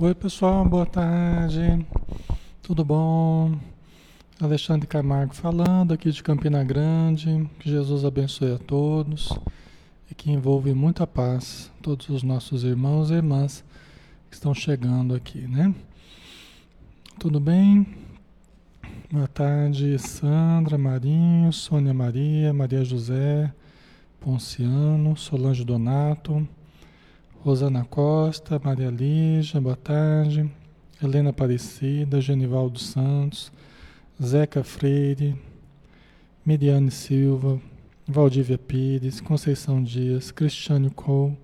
Oi, pessoal, boa tarde. Tudo bom? Alexandre Camargo falando aqui de Campina Grande. Que Jesus abençoe a todos e que envolve muita paz todos os nossos irmãos e irmãs que estão chegando aqui, né? Tudo bem? Boa tarde, Sandra, Marinho, Sônia Maria, Maria José, Ponciano, Solange Donato. Rosana Costa, Maria Lígia, boa tarde. Helena Aparecida, Genivaldo Santos, Zeca Freire, Miriane Silva, Valdívia Pires, Conceição Dias, Cristiane Cole,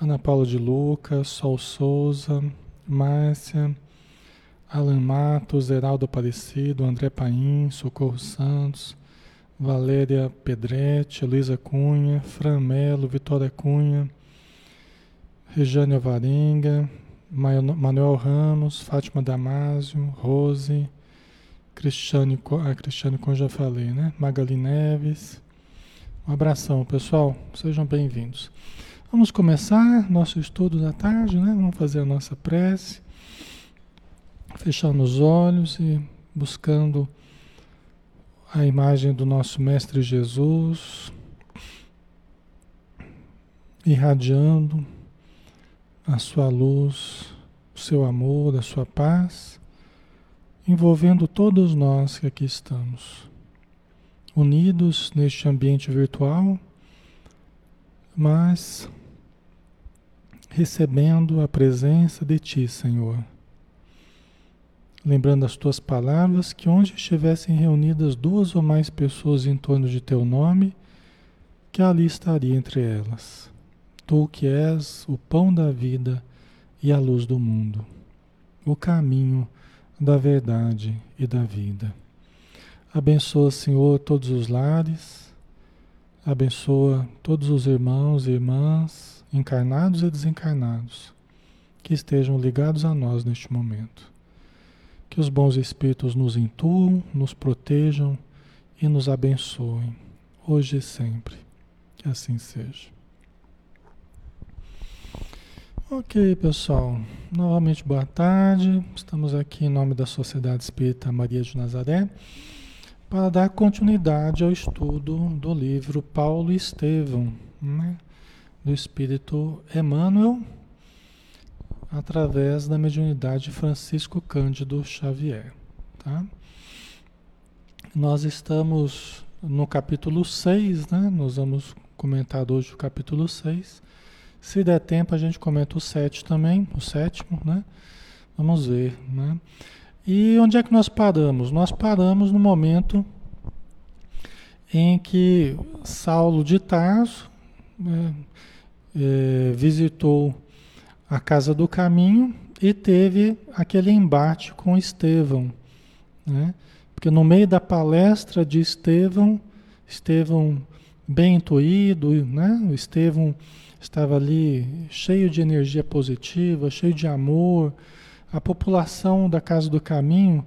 Ana Paula de Luca, Sol Souza, Márcia, Alan Matos, Heraldo Aparecido, André Paim, Socorro Santos, Valéria Pedretti, Luísa Cunha, Fran Melo, Vitória Cunha, Regiane Alvarenga, Manuel Ramos, Fátima Damásio, Rose, Cristiane, a Cristiane como já falei, né? Magali Neves. Um abração, pessoal. Sejam bem-vindos. Vamos começar nosso estudo da tarde, né? Vamos fazer a nossa prece, fechando os olhos e buscando a imagem do nosso Mestre Jesus, irradiando a sua luz, o seu amor, a sua paz, envolvendo todos nós que aqui estamos, unidos neste ambiente virtual, mas recebendo a presença de Ti, Senhor. Lembrando as tuas palavras, que onde estivessem reunidas duas ou mais pessoas em torno de teu nome, que ali estaria entre elas. Tu que és o pão da vida e a luz do mundo, o caminho da verdade e da vida. Abençoa, Senhor, todos os lares, abençoa todos os irmãos e irmãs, encarnados e desencarnados, que estejam ligados a nós neste momento. Que os bons espíritos nos intuam, nos protejam e nos abençoem, hoje e sempre. Que assim seja. Ok, pessoal. Novamente, boa tarde. Estamos aqui em nome da Sociedade Espírita Maria de Nazaré para dar continuidade ao estudo do livro Paulo e Estevão, né? do Espírito Emmanuel, através da mediunidade Francisco Cândido Xavier. Tá? Nós estamos no capítulo 6, né? nós vamos comentar hoje o capítulo 6 se der tempo, a gente comenta o 7 também, o sétimo, né? Vamos ver, né? E onde é que nós paramos? Nós paramos no momento em que Saulo de Tarso né, é, visitou a casa do caminho e teve aquele embate com Estevão, né? Porque no meio da palestra de Estevão, Estevão bem intuído, né? O Estevão estava ali cheio de energia positiva, cheio de amor. A população da Casa do Caminho,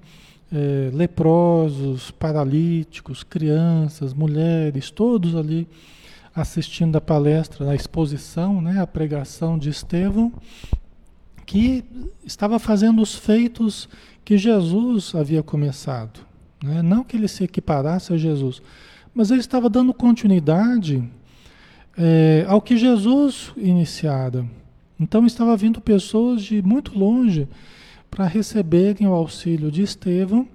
é, leprosos, paralíticos, crianças, mulheres, todos ali assistindo a palestra, a exposição, né, a pregação de Estevão, que estava fazendo os feitos que Jesus havia começado. Né? Não que ele se equiparasse a Jesus, mas ele estava dando continuidade é, ao que Jesus iniciara. Então estava vindo pessoas de muito longe para receberem o auxílio de Estevão,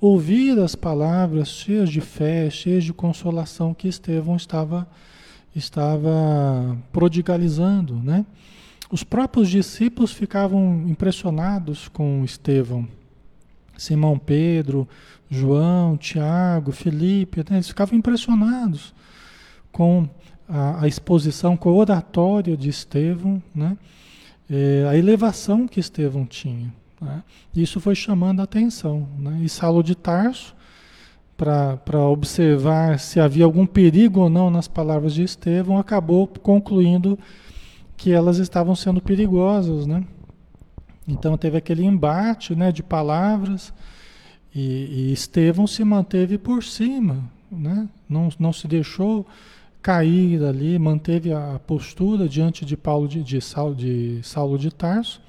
ouvir as palavras cheias de fé, cheias de consolação que Estevão estava, estava prodigalizando. Né? Os próprios discípulos ficavam impressionados com Estevão. Simão Pedro, João, Tiago, Felipe, né? eles ficavam impressionados com a, a exposição com a oratória de Estevão, né? É, a elevação que Estevão tinha. Né? Isso foi chamando a atenção. Né? E Saulo de Tarso, para observar se havia algum perigo ou não nas palavras de Estevão, acabou concluindo que elas estavam sendo perigosas. Né? Então teve aquele embate né, de palavras e, e Estevão se manteve por cima, né? não, não se deixou cair ali, manteve a postura diante de Paulo de, de, Saulo, de Saulo de Tarso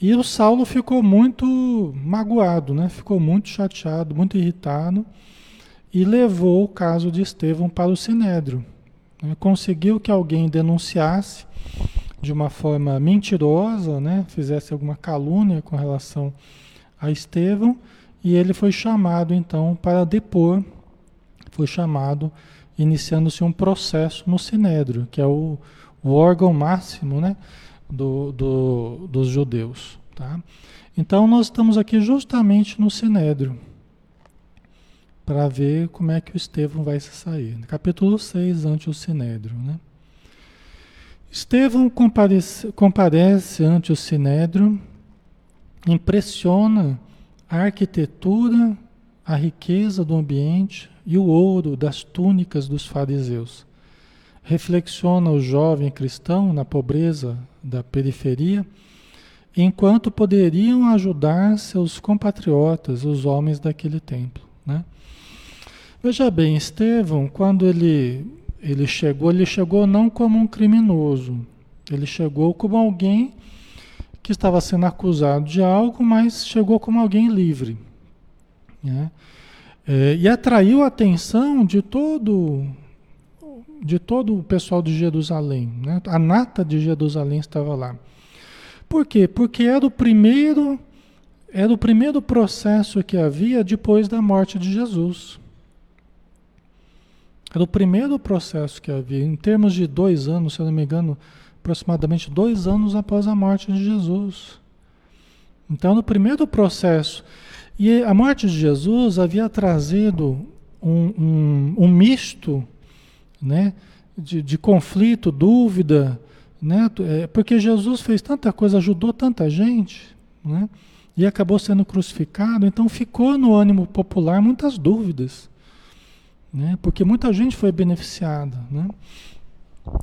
E o Saulo ficou muito magoado, né? ficou muito chateado, muito irritado e levou o caso de Estevão para o Sinédrio. Né? Conseguiu que alguém denunciasse de uma forma mentirosa, né? fizesse alguma calúnia com relação a Estevão, e ele foi chamado então para depor, foi chamado, iniciando-se um processo no Sinédrio, que é o, o órgão máximo né? do, do, dos judeus. Tá? Então nós estamos aqui justamente no Sinédrio, para ver como é que o Estevão vai se sair. Capítulo 6, ante o Sinédrio. Né? Estevão comparece, comparece ante o Sinédrio, impressiona a arquitetura, a riqueza do ambiente e o ouro das túnicas dos fariseus. Reflexiona o jovem cristão na pobreza da periferia, enquanto poderiam ajudar seus compatriotas, os homens daquele templo. Né? Veja bem, Estevão, quando ele, ele chegou, ele chegou não como um criminoso, ele chegou como alguém que estava sendo acusado de algo, mas chegou como alguém livre. Né? É, e atraiu a atenção de todo, de todo o pessoal de Jerusalém. Né? A nata de Jerusalém estava lá. Por quê? Porque era o primeiro, era o primeiro processo que havia depois da morte de Jesus. Era o primeiro processo que havia, em termos de dois anos, se eu não me engano, aproximadamente dois anos após a morte de Jesus. Então, no primeiro processo, e a morte de Jesus havia trazido um, um, um misto né, de, de, conflito, dúvida, né, é, porque Jesus fez tanta coisa, ajudou tanta gente, né, e acabou sendo crucificado, então ficou no ânimo popular muitas dúvidas né? porque muita gente foi beneficiada. Né?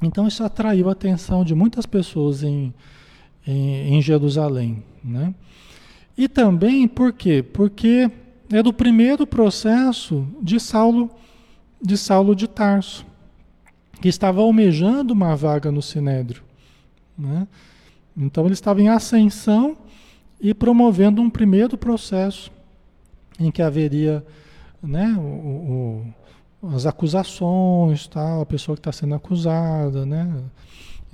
Então isso atraiu a atenção de muitas pessoas em, em, em Jerusalém. Né? E também por quê? Porque é do primeiro processo de Saulo de Saulo de Tarso, que estava almejando uma vaga no Sinédrio. Né? Então ele estava em ascensão e promovendo um primeiro processo em que haveria né, o, o as acusações, tal, a pessoa que está sendo acusada, né?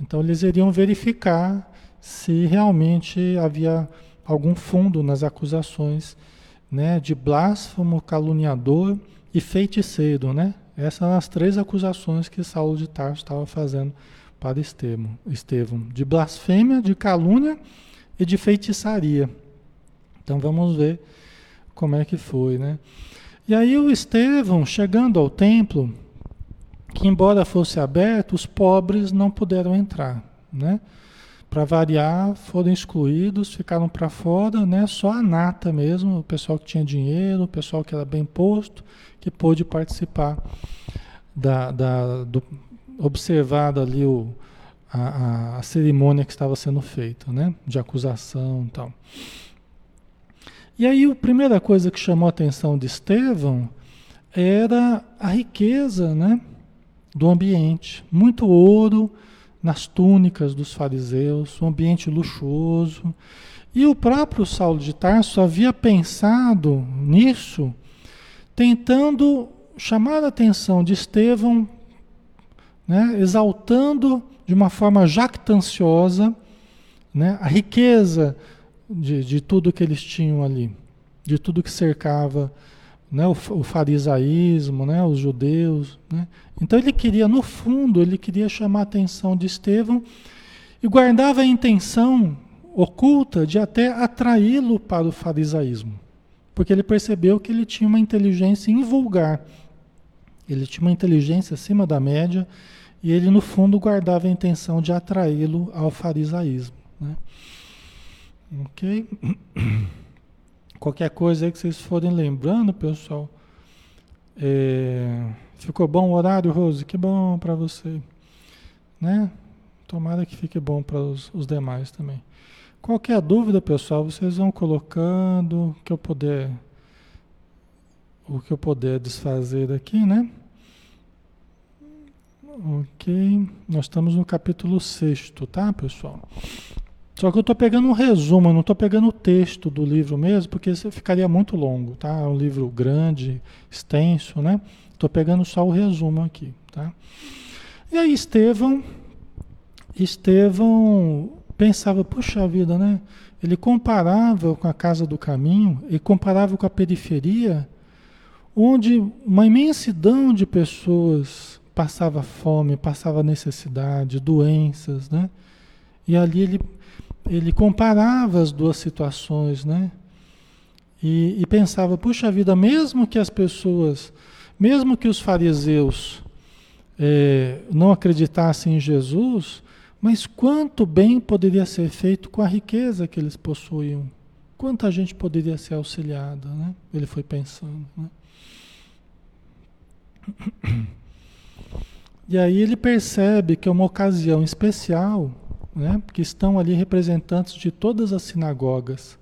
Então eles iriam verificar se realmente havia algum fundo nas acusações, né, de blasfemo, caluniador e feiticeiro, né? Essas são as três acusações que Saulo de Tarso estava fazendo para Estevão, Estevão, de blasfêmia, de calúnia e de feitiçaria. Então vamos ver como é que foi, né? E aí o Estevão, chegando ao templo, que embora fosse aberto, os pobres não puderam entrar, né? Para variar, foram excluídos, ficaram para fora, né? Só a nata mesmo, o pessoal que tinha dinheiro, o pessoal que era bem posto, que pôde participar da, da do, observado ali o, a, a, cerimônia que estava sendo feita, né? De acusação e tal. E aí a primeira coisa que chamou a atenção de Estevão era a riqueza né, do ambiente. Muito ouro nas túnicas dos fariseus, um ambiente luxuoso. E o próprio Saulo de Tarso havia pensado nisso, tentando chamar a atenção de Estevão, né, exaltando de uma forma jactanciosa né, a riqueza de, de tudo que eles tinham ali, de tudo que cercava né, o, o farisaísmo, né, os judeus. Né? Então ele queria, no fundo, ele queria chamar a atenção de Estevão e guardava a intenção oculta de até atraí-lo para o farisaísmo, porque ele percebeu que ele tinha uma inteligência invulgar, ele tinha uma inteligência acima da média e ele, no fundo, guardava a intenção de atraí-lo ao farisaísmo. Né? Ok? Qualquer coisa aí que vocês forem lembrando, pessoal. É, ficou bom o horário, Rose? Que bom para você. Né? Tomara que fique bom para os, os, demais também. Qualquer dúvida, pessoal, vocês vão colocando que eu puder, o que eu puder desfazer aqui, né? Ok. Nós estamos no capítulo 6, tá, pessoal? Só que eu estou pegando um resumo, não estou pegando o texto do livro mesmo, porque isso ficaria muito longo, tá? É um livro grande, extenso, né? Estou pegando só o resumo aqui, tá? E aí Estevão, Estevão pensava, puxa vida, né? Ele comparava com a casa do caminho e comparava com a periferia, onde uma imensidão de pessoas passava fome, passava necessidade, doenças, né? E ali ele, ele comparava as duas situações, né? E, e pensava, puxa vida, mesmo que as pessoas, mesmo que os fariseus é, não acreditassem em Jesus, mas quanto bem poderia ser feito com a riqueza que eles possuíam? Quanta gente poderia ser auxiliada, né? Ele foi pensando, né? E aí ele percebe que é uma ocasião especial, né? Porque estão ali representantes de todas as sinagogas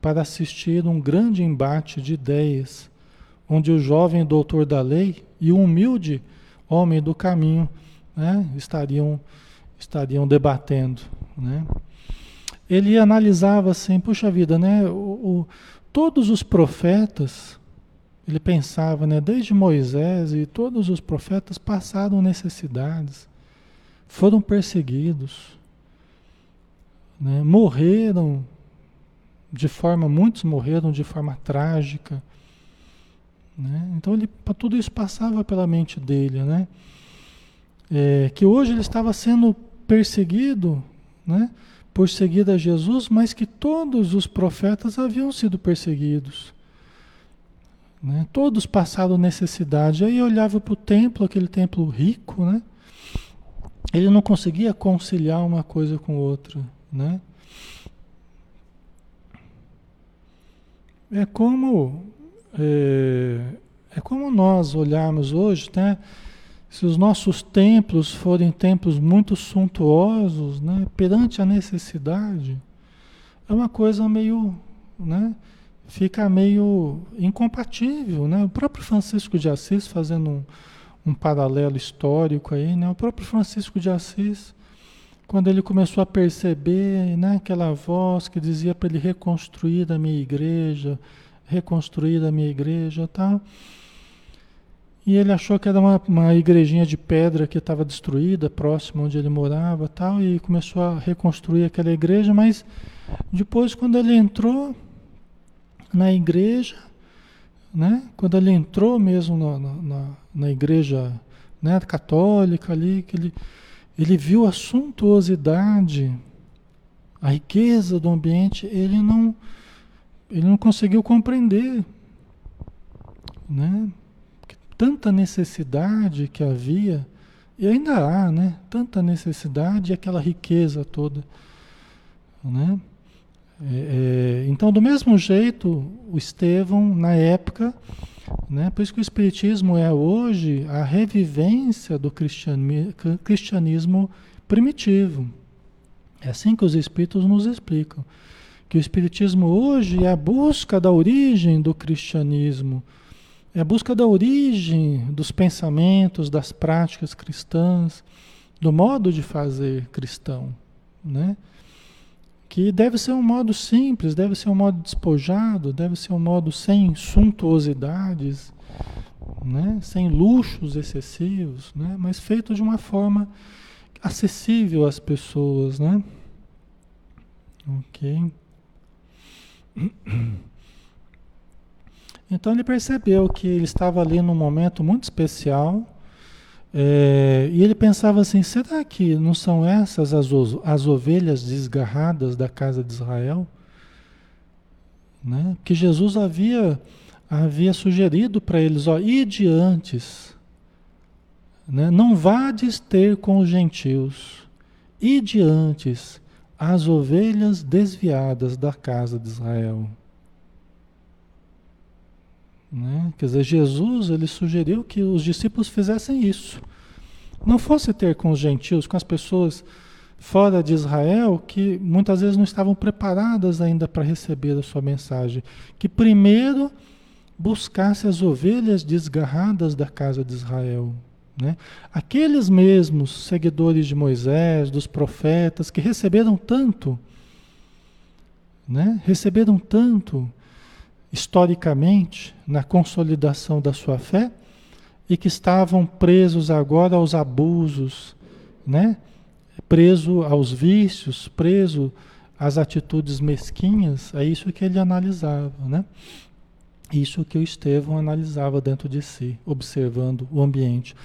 para assistir um grande embate de ideias, onde o jovem doutor da lei e o humilde homem do caminho né? estariam estariam debatendo, né? Ele analisava assim, puxa vida, né? O, o, todos os profetas, ele pensava, né? Desde Moisés e todos os profetas passaram necessidades, foram perseguidos, né? morreram de forma, muitos morreram de forma trágica, né? Então ele, tudo isso passava pela mente dele, né? É, que hoje ele estava sendo perseguido, né, por seguir a Jesus, mas que todos os profetas haviam sido perseguidos. Né? Todos passaram necessidade. Aí olhava para o templo, aquele templo rico, né? ele não conseguia conciliar uma coisa com outra. Né? É como é, é como nós olharmos hoje, né? Se os nossos templos forem templos muito suntuosos, né, perante a necessidade, é uma coisa meio, né, fica meio incompatível, né? O próprio Francisco de Assis fazendo um, um paralelo histórico aí, né? O próprio Francisco de Assis, quando ele começou a perceber, né, aquela voz que dizia para ele reconstruir a minha igreja, reconstruir a minha igreja, tal. Tá? E ele achou que era uma, uma igrejinha de pedra que estava destruída, próximo onde ele morava tal, e começou a reconstruir aquela igreja, mas depois quando ele entrou na igreja, né, quando ele entrou mesmo na, na, na igreja né, católica ali, que ele, ele viu a suntuosidade, a riqueza do ambiente, ele não, ele não conseguiu compreender, né? tanta necessidade que havia, e ainda há, né? Tanta necessidade e aquela riqueza toda, né? É, é, então, do mesmo jeito, o Estevão, na época, né, por isso que o Espiritismo é hoje a revivência do cristianismo primitivo. É assim que os Espíritos nos explicam. Que o Espiritismo hoje é a busca da origem do cristianismo é a busca da origem dos pensamentos, das práticas cristãs, do modo de fazer cristão, né? Que deve ser um modo simples, deve ser um modo despojado, deve ser um modo sem suntuosidades, né? Sem luxos excessivos, né? Mas feito de uma forma acessível às pessoas, né? Ok. Então ele percebeu que ele estava ali num momento muito especial é, e ele pensava assim: será que não são essas as, as ovelhas desgarradas da casa de Israel? Né? Que Jesus havia, havia sugerido para eles: ó, ide antes, né? não vades ter com os gentios, ide antes as ovelhas desviadas da casa de Israel. Né? Quer dizer, Jesus ele sugeriu que os discípulos fizessem isso. Não fosse ter com os gentios, com as pessoas fora de Israel, que muitas vezes não estavam preparadas ainda para receber a sua mensagem. Que primeiro buscasse as ovelhas desgarradas da casa de Israel. Né? Aqueles mesmos seguidores de Moisés, dos profetas, que receberam tanto, né? receberam tanto historicamente na consolidação da sua fé e que estavam presos agora aos abusos, né? preso aos vícios, preso às atitudes mesquinhas, é isso que ele analisava, né? Isso que o Estevão analisava dentro de si, observando o ambiente.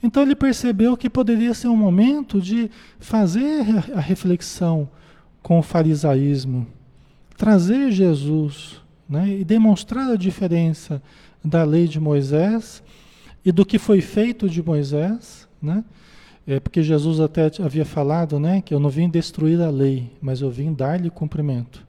Então ele percebeu que poderia ser um momento de fazer a reflexão com o farisaísmo, trazer Jesus né, e demonstrar a diferença da lei de Moisés e do que foi feito de Moisés, né? É porque Jesus até havia falado, né, que eu não vim destruir a lei, mas eu vim dar-lhe cumprimento,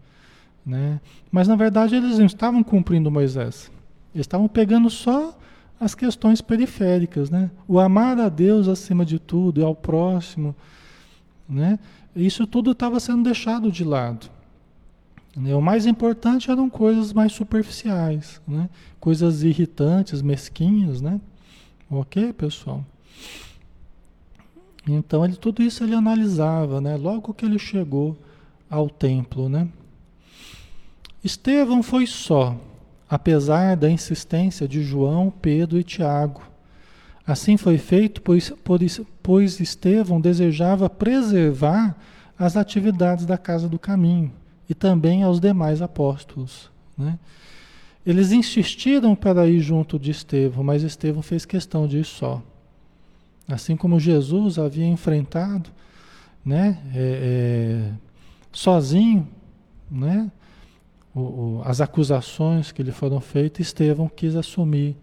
né? Mas na verdade eles não estavam cumprindo Moisés. Eles estavam pegando só as questões periféricas, né? O amar a Deus acima de tudo e ao próximo, né? Isso tudo estava sendo deixado de lado. Né? O mais importante eram coisas mais superficiais, né? Coisas irritantes, mesquinhas, né? Ok, pessoal? Então ele, tudo isso ele analisava, né? Logo que ele chegou ao templo, né? Estevão foi só, apesar da insistência de João, Pedro e Tiago. Assim foi feito, pois, pois Estevão desejava preservar as atividades da casa do caminho e também aos demais apóstolos. Né? Eles insistiram para ir junto de Estevão, mas Estevão fez questão de ir só. Assim como Jesus havia enfrentado, né, é, é, sozinho, né, o, o, as acusações que lhe foram feitas, Estevão quis assumir,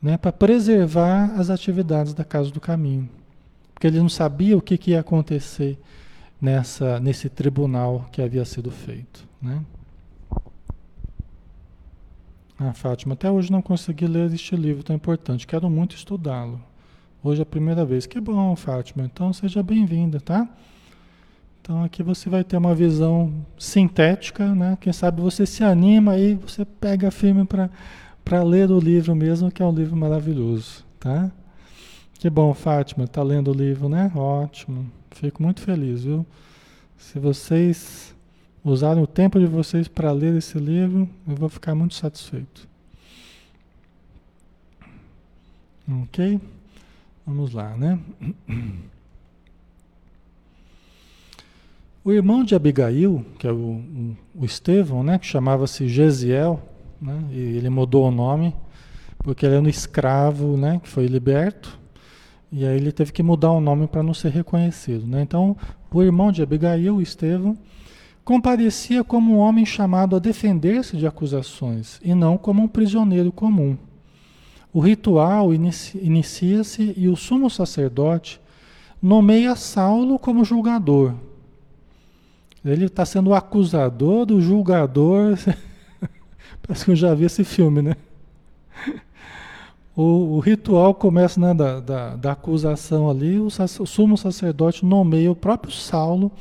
né, para preservar as atividades da Casa do Caminho, porque ele não sabia o que, que ia acontecer nessa, nesse tribunal que havia sido feito, né? Ah, Fátima, até hoje não consegui ler este livro tão importante. Quero muito estudá-lo. Hoje é a primeira vez. Que bom, Fátima. Então seja bem-vinda, tá? Então aqui você vai ter uma visão sintética, né? Quem sabe você se anima e você pega firme para ler o livro mesmo, que é um livro maravilhoso, tá? Que bom, Fátima, tá lendo o livro, né? Ótimo. Fico muito feliz, viu? Se vocês usarem o tempo de vocês para ler esse livro, eu vou ficar muito satisfeito. Ok? Vamos lá, né? O irmão de Abigail, que é o, o Estevão, né, que chamava-se Gesiel, né, e ele mudou o nome porque ele era um escravo, né, que foi liberto, e aí ele teve que mudar o nome para não ser reconhecido, né? Então, o irmão de Abigail, Estevão, comparecia como um homem chamado a defender-se de acusações e não como um prisioneiro comum. O ritual inicia-se e o sumo sacerdote nomeia Saulo como julgador. Ele está sendo o acusador do julgador. Parece que eu já vi esse filme, né? O, o ritual começa né, da, da, da, acusação ali, o, o, sumo sacerdote nomeia o próprio Saulo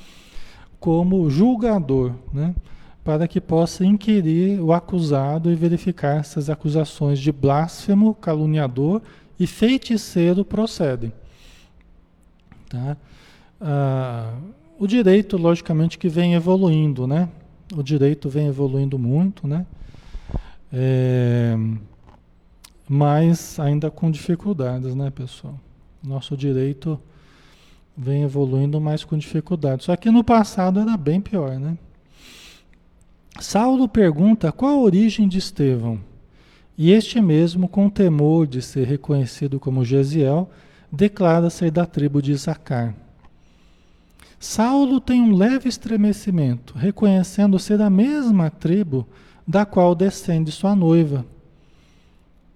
como julgador, né? para que possa inquirir o acusado e verificar essas acusações de blasfemo, caluniador e feiticeiro procedem. Tá? Ah, o direito, logicamente, que vem evoluindo, né? O direito vem evoluindo muito, né? É, mas ainda com dificuldades, né, pessoal? Nosso direito vem evoluindo, mas com dificuldades. Só que no passado era bem pior, né? Saulo pergunta qual a origem de Estevão. E este mesmo, com temor de ser reconhecido como Gesiel, declara ser da tribo de Isacar. Saulo tem um leve estremecimento, reconhecendo ser a mesma tribo da qual descende sua noiva.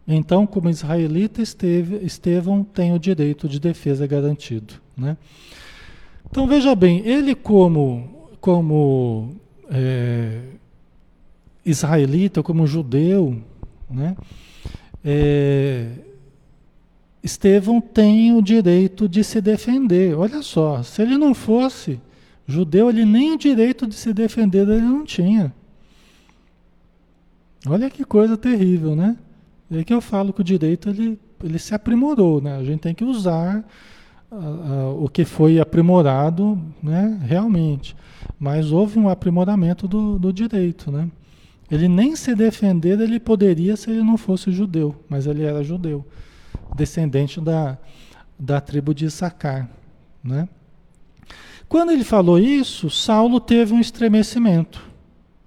Então, como israelita, esteve, Estevão tem o direito de defesa garantido. Né? Então, veja bem, ele como, como é, israelita, como judeu, né? É, Estevão tem o direito de se defender. Olha só, se ele não fosse judeu, ele nem o direito de se defender ele não tinha. Olha que coisa terrível, né? É que eu falo que o direito ele, ele se aprimorou, né? A gente tem que usar o que foi aprimorado, né, realmente. Mas houve um aprimoramento do, do direito, né? Ele nem se defender ele poderia se ele não fosse judeu, mas ele era judeu, descendente da, da tribo de Issacar, né? Quando ele falou isso, Saulo teve um estremecimento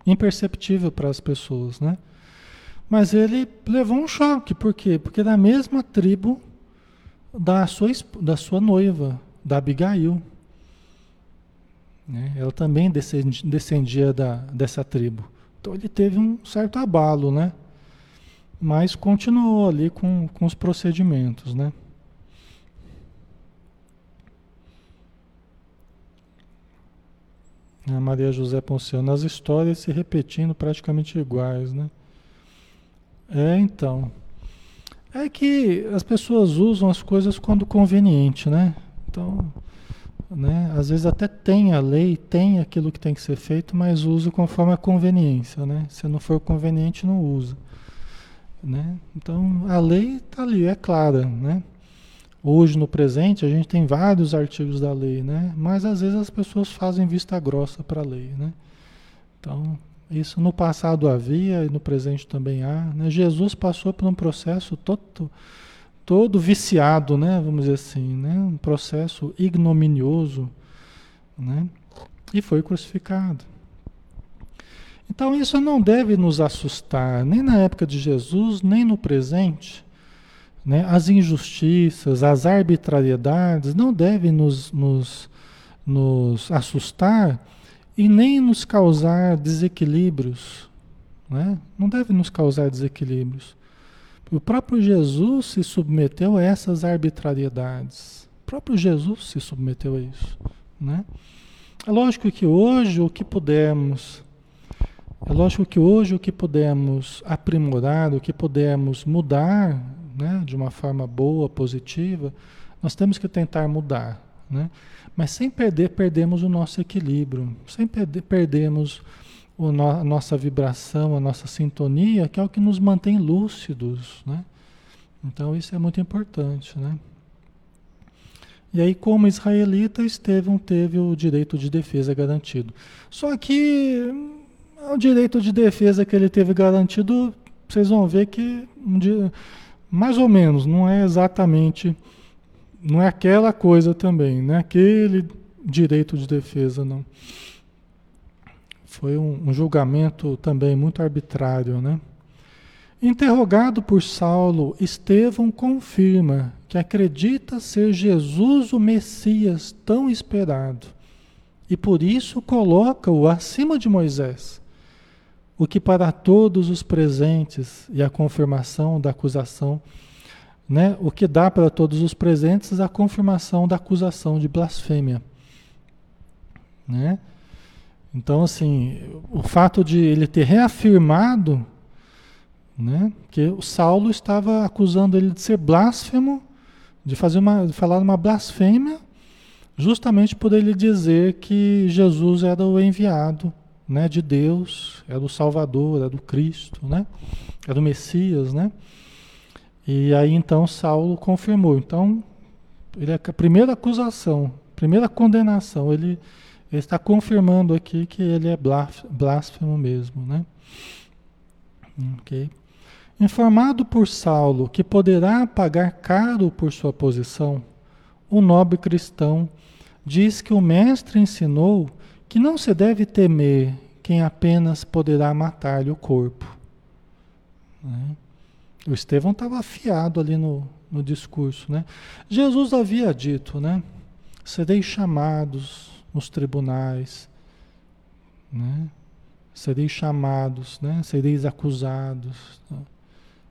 imperceptível para as pessoas, né? Mas ele levou um choque, por quê? Porque da mesma tribo da sua, da sua noiva, da Abigail. Né? Ela também descendia, da, dessa tribo. Então ele teve um certo abalo, né? Mas continuou ali com, com os procedimentos, né? A Maria José Ponciano, as histórias se repetindo praticamente iguais, né? É, então. É que as pessoas usam as coisas quando conveniente, né? Então, né? Às vezes até tem a lei, tem aquilo que tem que ser feito, mas usa conforme a conveniência, né? Se não for conveniente, não usa. Né? Então, a lei está ali, é clara, né? Hoje, no presente, a gente tem vários artigos da lei, né? Mas às vezes as pessoas fazem vista grossa para a lei, né? Então, isso no passado havia e no presente também há. Né? Jesus passou por um processo todo, todo viciado, né? Vamos dizer assim, né? Um processo ignominioso, né? E foi crucificado. Então isso não deve nos assustar, nem na época de Jesus, nem no presente né? As injustiças, as arbitrariedades não devem nos, nos, nos assustar e nem nos causar desequilíbrios. Né? Não deve nos causar desequilíbrios. O próprio Jesus se submeteu a essas arbitrariedades. O próprio Jesus se submeteu a isso. Né? É lógico que hoje o que pudermos, é lógico que hoje o que pudermos aprimorar, o que pudermos mudar né, de uma forma boa, positiva, nós temos que tentar mudar. Né? Mas sem perder, perdemos o nosso equilíbrio, sem perder, perdemos no, a nossa vibração, a nossa sintonia, que é o que nos mantém lúcidos. Né? Então isso é muito importante. Né? E aí, como israelita, Estevão teve o direito de defesa garantido. Só que o direito de defesa que ele teve garantido, vocês vão ver que um dia, mais ou menos, não é exatamente, não é aquela coisa também, não é aquele direito de defesa, não. Foi um, um julgamento também muito arbitrário, né? Interrogado por Saulo, Estevão confirma que acredita ser Jesus o Messias tão esperado e por isso coloca-o acima de Moisés o que para todos os presentes e a confirmação da acusação, né? O que dá para todos os presentes a confirmação da acusação de blasfêmia, né? Então, assim, o fato de ele ter reafirmado, né, que o Saulo estava acusando ele de ser blasfemo, de fazer uma, de falar uma blasfêmia, justamente por ele dizer que Jesus era o enviado né, de Deus, é do Salvador, é do Cristo, né? É do Messias, né? E aí então Saulo confirmou. Então, ele é a primeira acusação, primeira condenação, ele, ele está confirmando aqui que ele é blasfemo mesmo, né? Ok. Informado por Saulo que poderá pagar caro por sua posição, o nobre cristão diz que o mestre ensinou que não se deve temer quem apenas poderá matar-lhe o corpo. Né? O Estevão estava afiado ali no, no discurso. Né? Jesus havia dito, né? Sereis chamados nos tribunais, né? Sereis chamados, né? Sereis acusados. Né?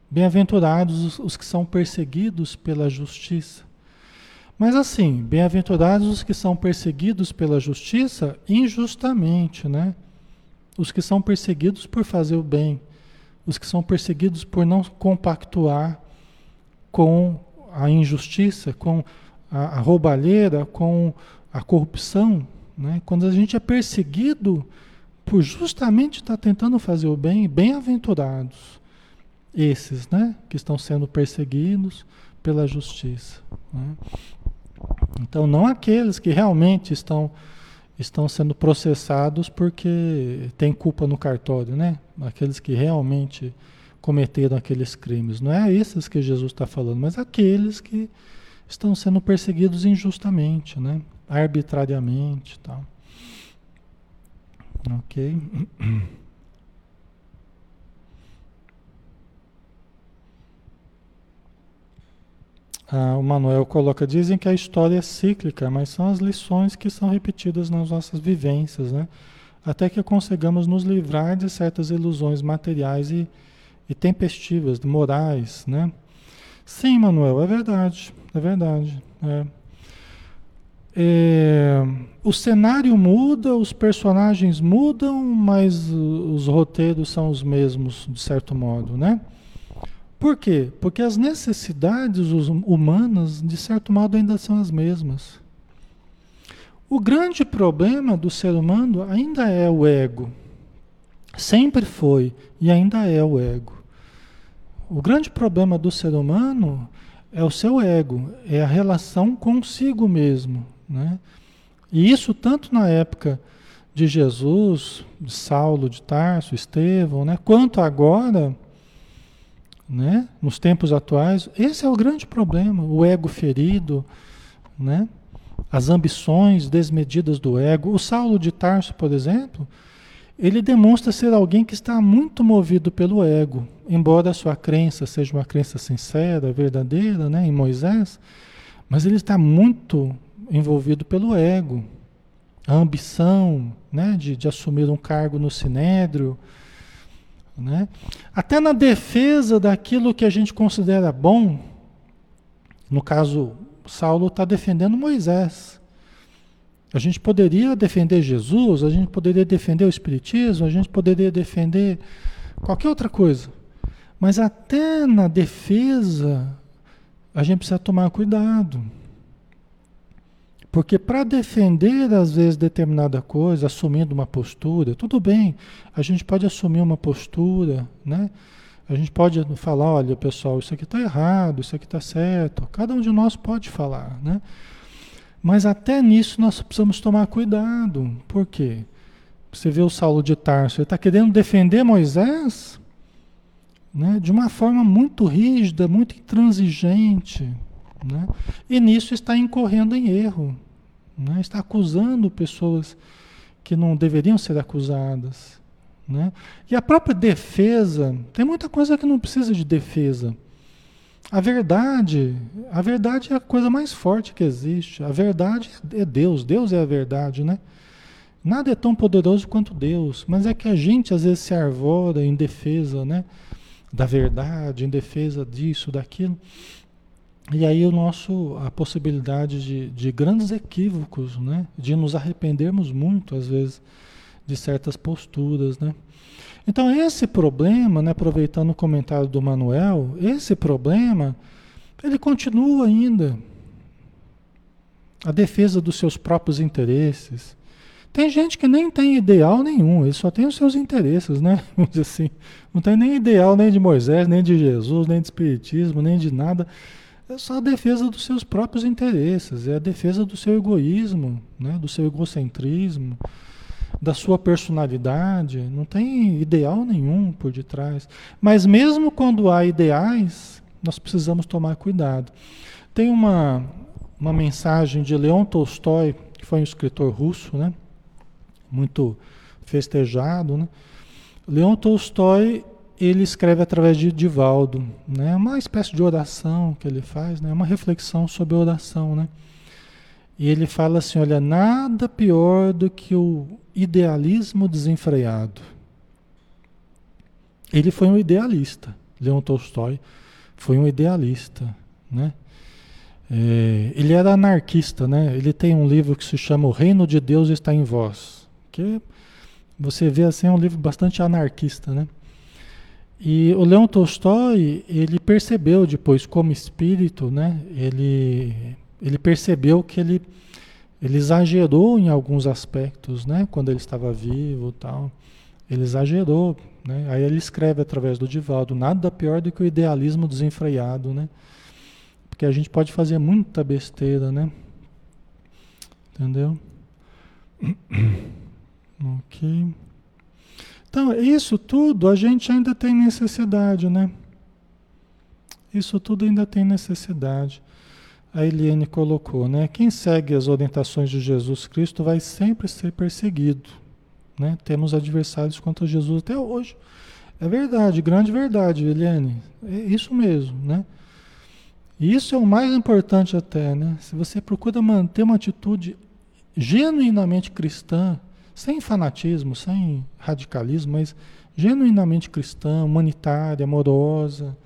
Bem-aventurados os, os que são perseguidos pela justiça, mas assim, bem-aventurados os que são perseguidos pela justiça injustamente, né? Os que são perseguidos por fazer o bem, os que são perseguidos por não compactuar com a injustiça, com a, a roubalheira, com a corrupção, né? Quando a gente é perseguido por justamente estar tentando fazer o bem, bem-aventurados esses, né? Que estão sendo perseguidos pela justiça. Né? Então, não aqueles que realmente estão, estão sendo processados porque tem culpa no cartório, né? Aqueles que realmente cometeram aqueles crimes. Não é esses que Jesus está falando, mas aqueles que estão sendo perseguidos injustamente, né? Arbitrariamente, tal. Ok. Ah, o Manuel coloca, dizem que a história é cíclica, mas são as lições que são repetidas nas nossas vivências, né? Até que consigamos nos livrar de certas ilusões materiais e, e tempestivas, morais, né? Sim, Manuel, é verdade, é verdade. É. É, o cenário muda, os personagens mudam, mas os roteiros são os mesmos, de certo modo, né? Por quê? Porque as necessidades humanas, de certo modo, ainda são as mesmas. O grande problema do ser humano ainda é o ego. Sempre foi e ainda é o ego. O grande problema do ser humano é o seu ego, é a relação consigo mesmo. Né? E isso tanto na época de Jesus, de Saulo de Tarso, Estevão, né? quanto agora né? Nos tempos atuais, esse é o grande problema, o ego ferido, né? As ambições desmedidas do ego. O Saulo de Tarso, por exemplo, ele demonstra ser alguém que está muito movido pelo ego, embora a sua crença seja uma crença sincera, verdadeira, né, em Moisés, mas ele está muito envolvido pelo ego, a ambição, né, de, de assumir um cargo no sinédrio, né? Até na defesa daquilo que a gente considera bom, no caso, Saulo está defendendo Moisés. A gente poderia defender Jesus, a gente poderia defender o Espiritismo, a gente poderia defender qualquer outra coisa. Mas até na defesa, a gente precisa tomar cuidado. Porque para defender, às vezes, determinada coisa, assumindo uma postura, tudo bem, a gente pode assumir uma postura, né? A gente pode falar, olha, pessoal, isso aqui está errado, isso aqui está certo. Cada um de nós pode falar, né? Mas até nisso nós precisamos tomar cuidado. Por quê? Você vê o Saulo de Tarso, ele está querendo defender Moisés né, de uma forma muito rígida, muito intransigente. Né? E nisso está incorrendo em erro né? está acusando pessoas que não deveriam ser acusadas. Né? E a própria defesa, tem muita coisa que não precisa de defesa. A verdade, a verdade é a coisa mais forte que existe. A verdade é Deus, Deus é a verdade, né? Nada é tão poderoso quanto Deus, mas é que a gente às vezes se arvora em defesa, né? Da verdade, em defesa disso, daquilo. E aí o nosso, a possibilidade de, de grandes equívocos, né? de nos arrependermos muito, às vezes, de certas posturas. Né? Então esse problema, né, aproveitando o comentário do Manuel, esse problema, ele continua ainda. A defesa dos seus próprios interesses. Tem gente que nem tem ideal nenhum, ele só tem os seus interesses, né? Vamos dizer assim. Não tem nem ideal nem de Moisés, nem de Jesus, nem de Espiritismo, nem de nada é só a defesa dos seus próprios interesses, é a defesa do seu egoísmo, né? do seu egocentrismo, da sua personalidade. Não tem ideal nenhum por detrás. Mas mesmo quando há ideais, nós precisamos tomar cuidado. Tem uma, uma mensagem de Leon Tolstói, que foi um escritor russo, né? muito festejado. Né? Leon Tolstói ele escreve através de Divaldo, né? Uma espécie de oração que ele faz, né? Uma reflexão sobre oração, né? E ele fala assim, olha, nada pior do que o idealismo desenfreado. Ele foi um idealista, Leon Tolstói foi um idealista, né? É, ele era anarquista, né? Ele tem um livro que se chama O Reino de Deus está em Vós, que você vê assim é um livro bastante anarquista, né? E o Leon Tolstói, ele percebeu depois como espírito, né? Ele, ele percebeu que ele, ele exagerou em alguns aspectos, né? Quando ele estava vivo tal. Ele exagerou, né? Aí ele escreve através do Divaldo, nada pior do que o idealismo desenfreado, né? Porque a gente pode fazer muita besteira, né? Entendeu? ok. Então, isso tudo a gente ainda tem necessidade, né? Isso tudo ainda tem necessidade. A Eliane colocou, né? Quem segue as orientações de Jesus Cristo vai sempre ser perseguido. Né? Temos adversários contra Jesus até hoje. É verdade, grande verdade, Eliane. É isso mesmo, né? E isso é o mais importante até, né? Se você procura manter uma atitude genuinamente cristã, sem fanatismo, sem radicalismo, mas genuinamente cristã, humanitária, amorosa,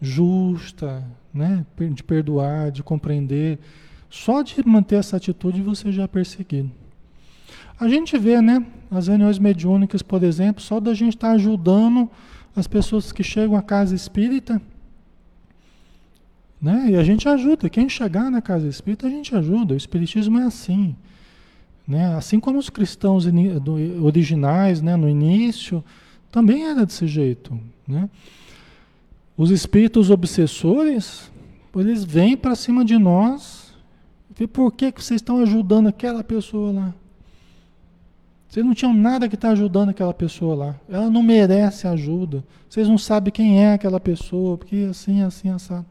justa, né? de perdoar, de compreender. Só de manter essa atitude você já é perseguido. A gente vê, né? As reuniões mediúnicas, por exemplo, só da gente estar tá ajudando as pessoas que chegam à casa espírita. Né? E a gente ajuda. Quem chegar na casa espírita, a gente ajuda. O espiritismo é assim. Né? Assim como os cristãos originais, né, no início, também era desse jeito. Né? Os espíritos obsessores, eles vêm para cima de nós. E por que, que vocês estão ajudando aquela pessoa lá? Vocês não tinham nada que estar tá ajudando aquela pessoa lá. Ela não merece ajuda. Vocês não sabem quem é aquela pessoa, porque assim, assim, assado.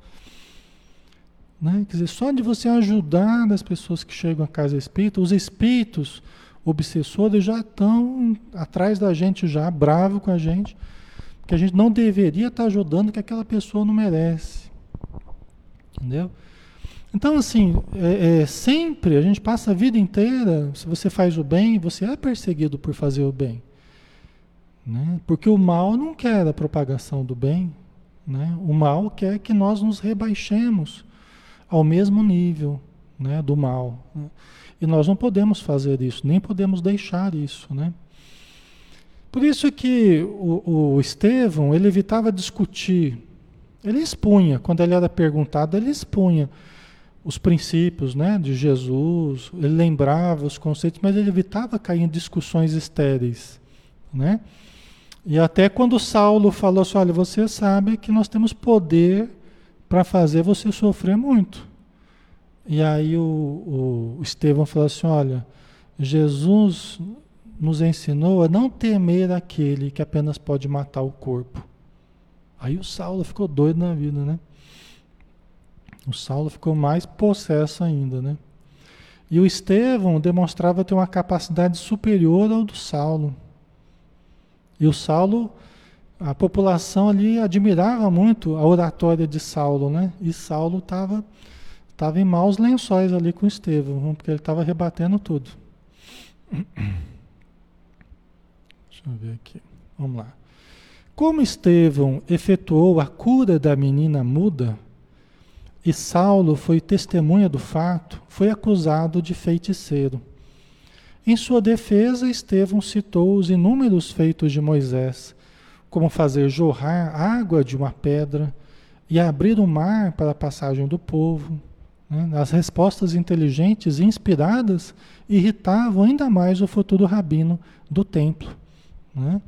Né? Quer dizer, só de você ajudar as pessoas que chegam à casa espírita, os espíritos obsessores já estão atrás da gente, já bravo com a gente que a gente não deveria estar ajudando que aquela pessoa não merece. Entendeu? Então, assim, é, é, sempre a gente passa a vida inteira, se você faz o bem, você é perseguido por fazer o bem. Né? Porque o mal não quer a propagação do bem. Né? O mal quer que nós nos rebaixemos ao mesmo nível né, do mal. Né? E nós não podemos fazer isso, nem podemos deixar isso. Né? Por isso que o, o Estevão, ele evitava discutir. Ele expunha, quando ele era perguntado, ele expunha os princípios né, de Jesus, ele lembrava os conceitos, mas ele evitava cair em discussões estéreis. Né? E até quando Saulo falou assim, olha, você sabe que nós temos poder para fazer você sofrer muito. E aí o, o Estevão falou assim, olha, Jesus nos ensinou a não temer aquele que apenas pode matar o corpo. Aí o Saulo ficou doido na vida, né? O Saulo ficou mais possesso ainda, né? E o Estevão demonstrava ter uma capacidade superior ao do Saulo. E o Saulo, a população ali admirava muito a oratória de Saulo, né? E Saulo estava tava em maus lençóis ali com Estevão, porque ele estava rebatendo tudo. Deixa eu ver aqui. Vamos lá. Como Estevão efetuou a cura da menina muda, e Saulo foi testemunha do fato, foi acusado de feiticeiro. Em sua defesa, Estevão citou os inúmeros feitos de Moisés, como fazer jorrar água de uma pedra e abrir o mar para a passagem do povo. Né? As respostas inteligentes e inspiradas irritavam ainda mais o futuro rabino do templo. Né?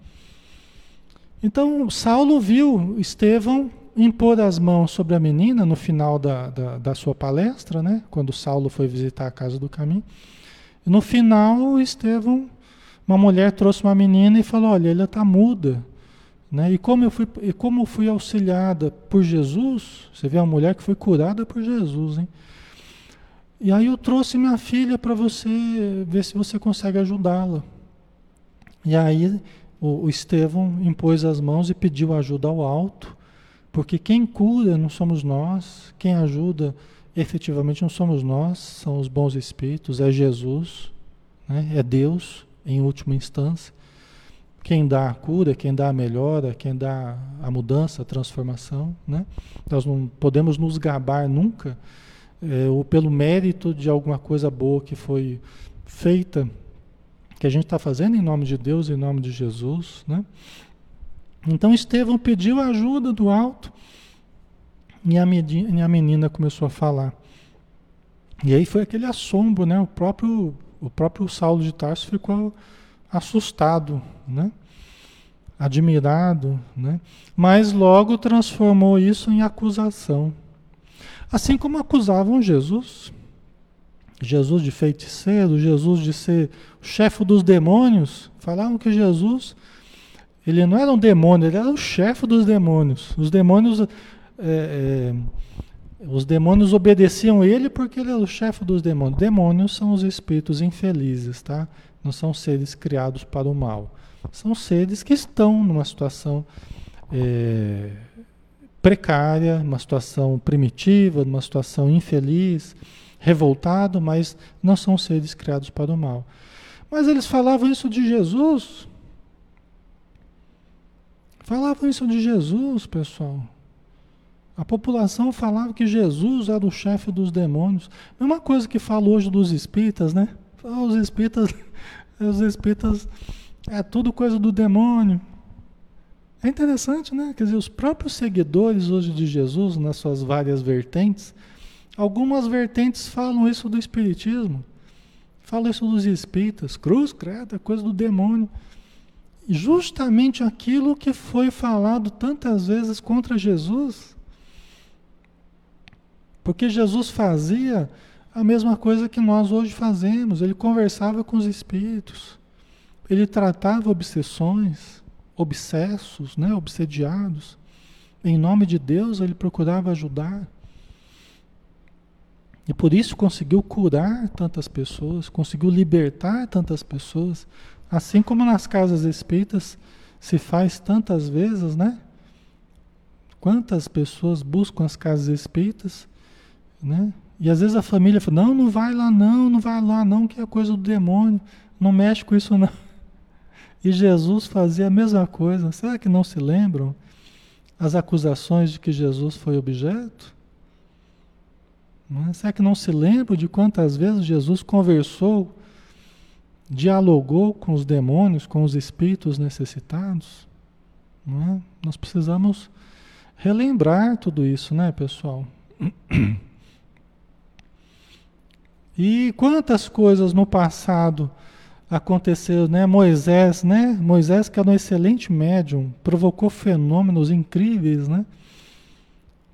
Então, Saulo viu Estevão impor as mãos sobre a menina no final da, da, da, sua palestra, né? quando Saulo foi visitar a casa do caminho. No final, Estevão, uma mulher trouxe uma menina e falou: Olha, ela está muda. Né? E, como eu fui, e como fui auxiliada por Jesus, você vê a mulher que foi curada por Jesus. Hein? E aí eu trouxe minha filha para você ver se você consegue ajudá-la. E aí o, o Estevão impôs as mãos e pediu ajuda ao alto, porque quem cura não somos nós, quem ajuda efetivamente não somos nós, são os bons espíritos, é Jesus, né? é Deus em última instância. Quem dá a cura, quem dá a melhora, quem dá a mudança, a transformação. Né? Nós não podemos nos gabar nunca, é, ou pelo mérito de alguma coisa boa que foi feita que a gente está fazendo em nome de Deus, em nome de Jesus, né? Então Estevão pediu ajuda do alto e a, menina, a menina começou a falar. E aí foi aquele assombro, né? O próprio, o próprio Saulo de Tarso ficou assustado, né? Admirado, né? Mas logo transformou isso em acusação. Assim como acusavam Jesus. Jesus de feiticeiro, Jesus de ser o chefe dos demônios. Falavam que Jesus, ele não era um demônio, ele era o chefe dos demônios. Os demônios, é, é, os demônios obedeciam ele porque ele era o chefe dos demônios. Demônios são os espíritos infelizes, tá? Não são seres criados para o mal. São seres que estão numa situação é, precária, numa situação primitiva, numa situação infeliz revoltado, mas não são seres criados para o mal. Mas eles falavam isso de Jesus. Falavam isso de Jesus, pessoal. A população falava que Jesus era o chefe dos demônios. Mesma coisa que fala hoje dos espíritas, né? Os espíritas, os espíritas é tudo coisa do demônio. É interessante, né? Quer dizer, os próprios seguidores hoje de Jesus, nas suas várias vertentes, Algumas vertentes falam isso do espiritismo, falam isso dos espíritas, cruz, credo, é coisa do demônio. Justamente aquilo que foi falado tantas vezes contra Jesus. Porque Jesus fazia a mesma coisa que nós hoje fazemos, ele conversava com os espíritos, ele tratava obsessões, obsessos, né, obsediados. Em nome de Deus, ele procurava ajudar. E por isso conseguiu curar tantas pessoas, conseguiu libertar tantas pessoas, assim como nas casas espíritas se faz tantas vezes, né? Quantas pessoas buscam as casas espíritas, né? E às vezes a família fala: "Não, não vai lá não, não vai lá não, que é coisa do demônio, não mexe com isso não". E Jesus fazia a mesma coisa. Será que não se lembram as acusações de que Jesus foi objeto? É? Será que não se lembra de quantas vezes Jesus conversou, dialogou com os demônios, com os espíritos necessitados? É? Nós precisamos relembrar tudo isso, né, pessoal? E quantas coisas no passado aconteceram, né? Moisés, né? Moisés que era um excelente médium, provocou fenômenos incríveis, né?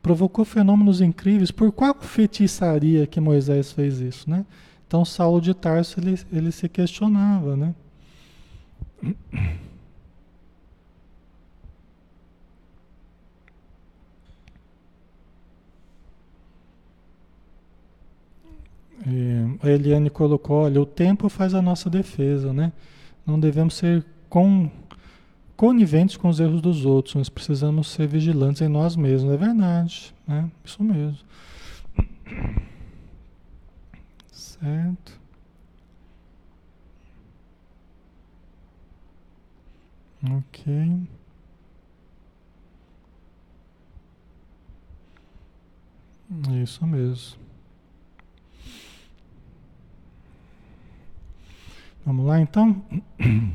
provocou fenômenos incríveis. Por qual feitiçaria que Moisés fez isso, né? Então Saulo de Tarso ele, ele se questionava, né? E a Eliane colocou, olha, o tempo faz a nossa defesa, né? Não devemos ser com coniventes com os erros dos outros, nós precisamos ser vigilantes em nós mesmos, é verdade, né? Isso mesmo. Certo. Ok. Isso mesmo. Vamos lá então?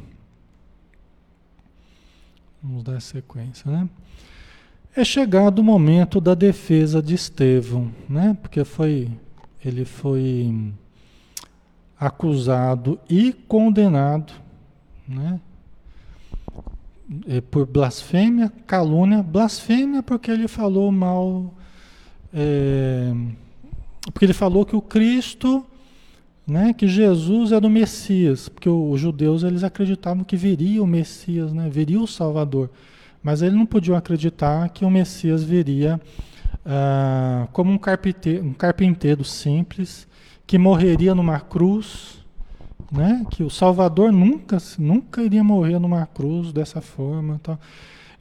Vamos dar sequência, né? É chegado o momento da defesa de Estevão, né? Porque foi ele foi acusado e condenado, né? É, por blasfêmia, calúnia, blasfêmia porque ele falou mal, é, porque ele falou que o Cristo né, que Jesus era o Messias, porque os judeus eles acreditavam que viria o Messias, né, viria o Salvador, mas eles não podiam acreditar que o Messias viria ah, como um carpinteiro, um carpinteiro simples que morreria numa cruz, né, que o Salvador nunca, nunca iria morrer numa cruz dessa forma, tal.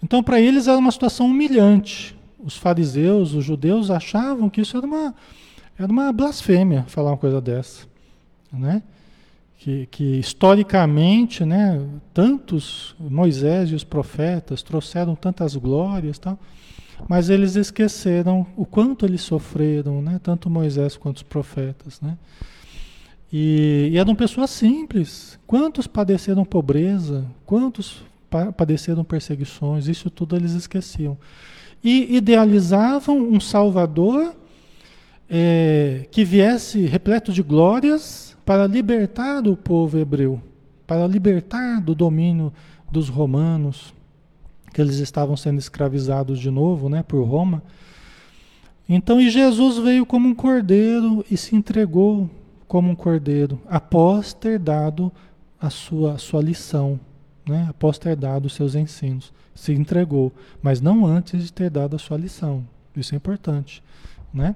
Então para eles era uma situação humilhante. Os fariseus, os judeus achavam que isso era uma era uma blasfêmia falar uma coisa dessa né? Que, que historicamente, né, tantos Moisés e os profetas trouxeram tantas glórias, tal, mas eles esqueceram o quanto eles sofreram, né, tanto Moisés quanto os profetas, né? E, e eram pessoas simples. Quantos padeceram pobreza? Quantos pa padeceram perseguições? Isso tudo eles esqueciam. E idealizavam um Salvador é, que viesse repleto de glórias para libertar o povo hebreu, para libertar do domínio dos romanos, que eles estavam sendo escravizados de novo, né, por Roma. Então, e Jesus veio como um cordeiro e se entregou como um cordeiro, após ter dado a sua, sua lição, né? após ter dado os seus ensinos. Se entregou, mas não antes de ter dado a sua lição. Isso é importante. Né?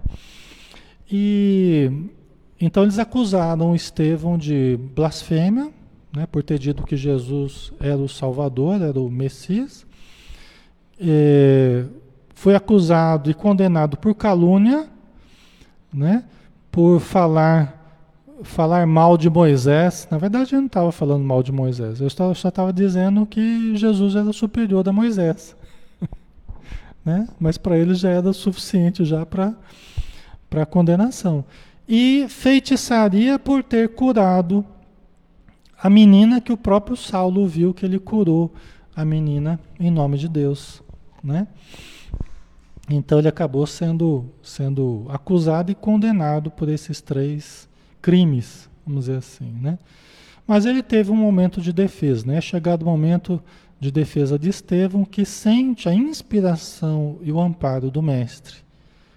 E então eles acusaram Estevão de blasfêmia, né, por ter dito que Jesus era o Salvador, era o Messias. É, foi acusado e condenado por calúnia, né, por falar falar mal de Moisés. Na verdade, eu não estava falando mal de Moisés. Eu só estava dizendo que Jesus era superior a Moisés. né? Mas para eles já era suficiente já para para condenação. E feitiçaria por ter curado a menina que o próprio Saulo viu que ele curou a menina em nome de Deus, né? Então ele acabou sendo sendo acusado e condenado por esses três crimes, vamos dizer assim, né? Mas ele teve um momento de defesa, né? Chegado o momento de defesa de Estevão, que sente a inspiração e o amparo do mestre.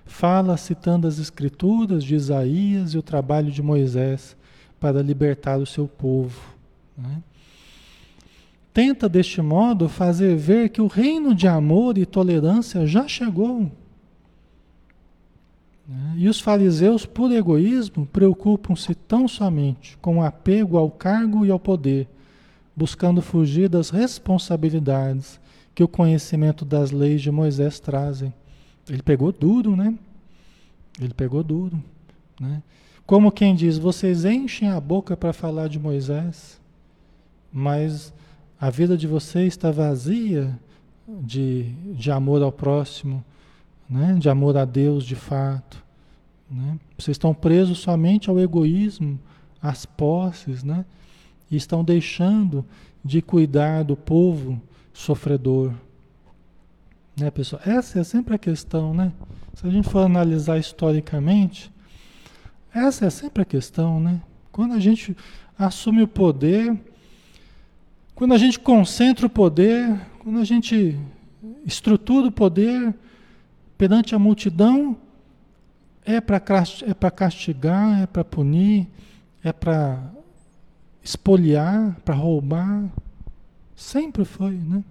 Fala citando as escrituras de Isaías e o trabalho de Moisés para libertar o seu povo. Né? Tenta, deste modo, fazer ver que o reino de amor e tolerância já chegou né? E os fariseus, por egoísmo, preocupam-se tão somente com o apego ao cargo e ao poder, buscando fugir das responsabilidades que o conhecimento das leis de Moisés trazem. Ele pegou duro, né? Ele pegou duro, né? Como quem diz, vocês enchem a boca para falar de Moisés, mas a vida de vocês está vazia de, de amor ao próximo, né? de amor a Deus de fato. Né? Vocês estão presos somente ao egoísmo, às posses, né? e estão deixando de cuidar do povo sofredor. Né, pessoal? Essa é sempre a questão, né? Se a gente for analisar historicamente, essa é sempre a questão, né? Quando a gente assume o poder, quando a gente concentra o poder, quando a gente estrutura o poder, perante a multidão é para é castigar, é para punir, é para espoliar, para roubar. Sempre foi, né?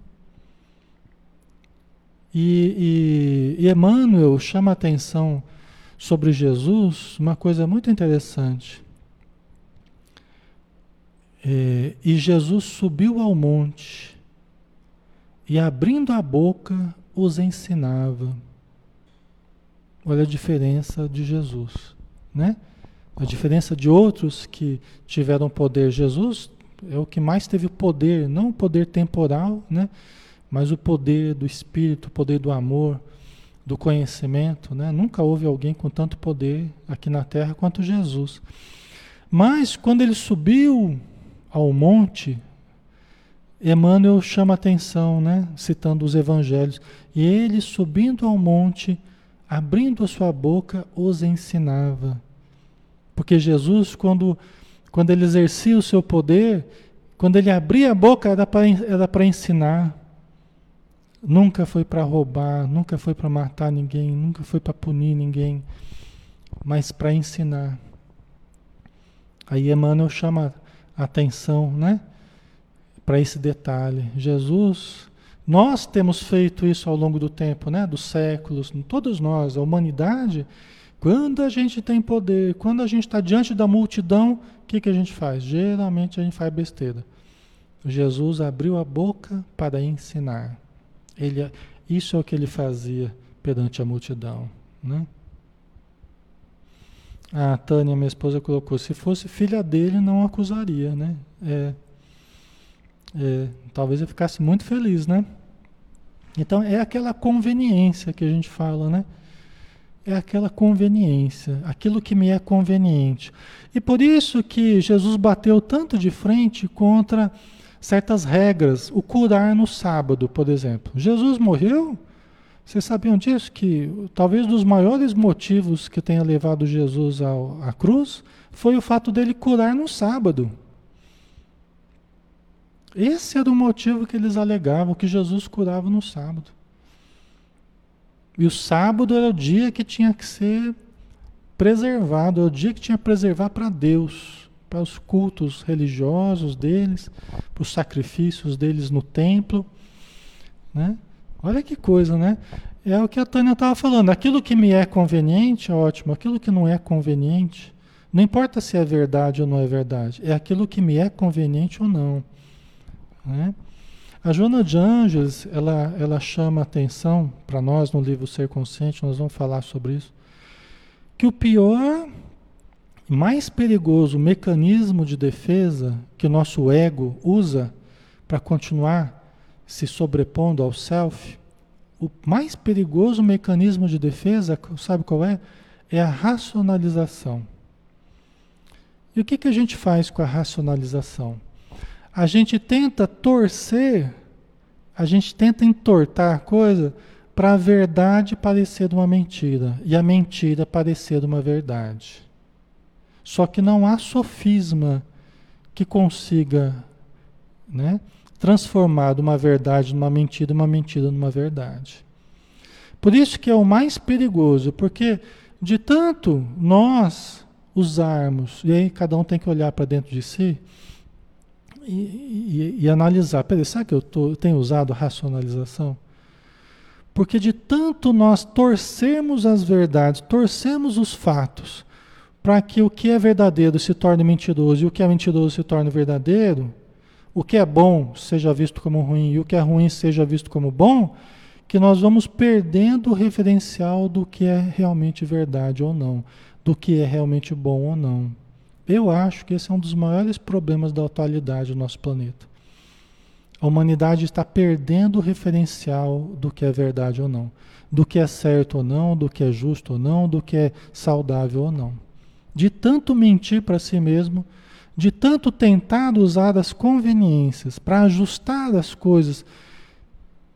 E, e, e Emmanuel chama a atenção sobre Jesus uma coisa muito interessante. É, e Jesus subiu ao monte e, abrindo a boca, os ensinava. Olha a diferença de Jesus, né? A diferença de outros que tiveram poder. Jesus é o que mais teve poder, não o poder temporal, né? Mas o poder do espírito, o poder do amor, do conhecimento, né? Nunca houve alguém com tanto poder aqui na terra quanto Jesus. Mas quando ele subiu ao monte, Emmanuel chama atenção, né? Citando os evangelhos. E ele subindo ao monte, abrindo a sua boca, os ensinava. Porque Jesus, quando, quando ele exercia o seu poder, quando ele abria a boca, era para ensinar. Nunca foi para roubar, nunca foi para matar ninguém, nunca foi para punir ninguém, mas para ensinar. Aí Emmanuel chama a atenção, né? Para esse detalhe. Jesus nós temos feito isso ao longo do tempo, né? dos séculos, todos nós, a humanidade. Quando a gente tem poder, quando a gente está diante da multidão, o que, que a gente faz? Geralmente a gente faz besteira. Jesus abriu a boca para ensinar. Ele, isso é o que ele fazia perante a multidão. Né? A Tânia, minha esposa, colocou: se fosse filha dele, não acusaria. Né? É, é, talvez eu ficasse muito feliz, né? Então é aquela conveniência que a gente fala, né? É aquela conveniência, aquilo que me é conveniente. E por isso que Jesus bateu tanto de frente contra certas regras, o curar no sábado, por exemplo. Jesus morreu, vocês sabiam disso? Que talvez dos maiores motivos que tenha levado Jesus ao, à cruz foi o fato dele curar no sábado. Esse era o motivo que eles alegavam, que Jesus curava no sábado. E o sábado era o dia que tinha que ser preservado, é o dia que tinha que preservar para Deus, para os cultos religiosos deles, para os sacrifícios deles no templo, né? Olha que coisa, né? É o que a Tânia estava falando. Aquilo que me é conveniente, ótimo. Aquilo que não é conveniente, não importa se é verdade ou não é verdade. É aquilo que me é conveniente ou não. Né? A Joana de Anjos, ela, ela chama atenção para nós no livro Ser Consciente, nós vamos falar sobre isso, que o pior, mais perigoso mecanismo de defesa que o nosso ego usa para continuar se sobrepondo ao self, o mais perigoso mecanismo de defesa, sabe qual é? É a racionalização. E o que, que a gente faz com a racionalização? A gente tenta torcer, a gente tenta entortar a coisa para a verdade parecer uma mentira e a mentira parecer uma verdade. Só que não há sofisma que consiga né, transformado uma verdade numa mentira, uma mentira numa verdade. Por isso que é o mais perigoso, porque de tanto nós usarmos, e aí cada um tem que olhar para dentro de si e, e, e analisar, peraí, será que eu, tô, eu tenho usado racionalização? Porque de tanto nós torcermos as verdades, torcemos os fatos, para que o que é verdadeiro se torne mentiroso e o que é mentiroso se torne verdadeiro, o que é bom seja visto como ruim e o que é ruim seja visto como bom, que nós vamos perdendo o referencial do que é realmente verdade ou não, do que é realmente bom ou não. Eu acho que esse é um dos maiores problemas da atualidade do nosso planeta. A humanidade está perdendo o referencial do que é verdade ou não, do que é certo ou não, do que é justo ou não, do que é saudável ou não. De tanto mentir para si mesmo, de tanto tentar usar as conveniências para ajustar as coisas,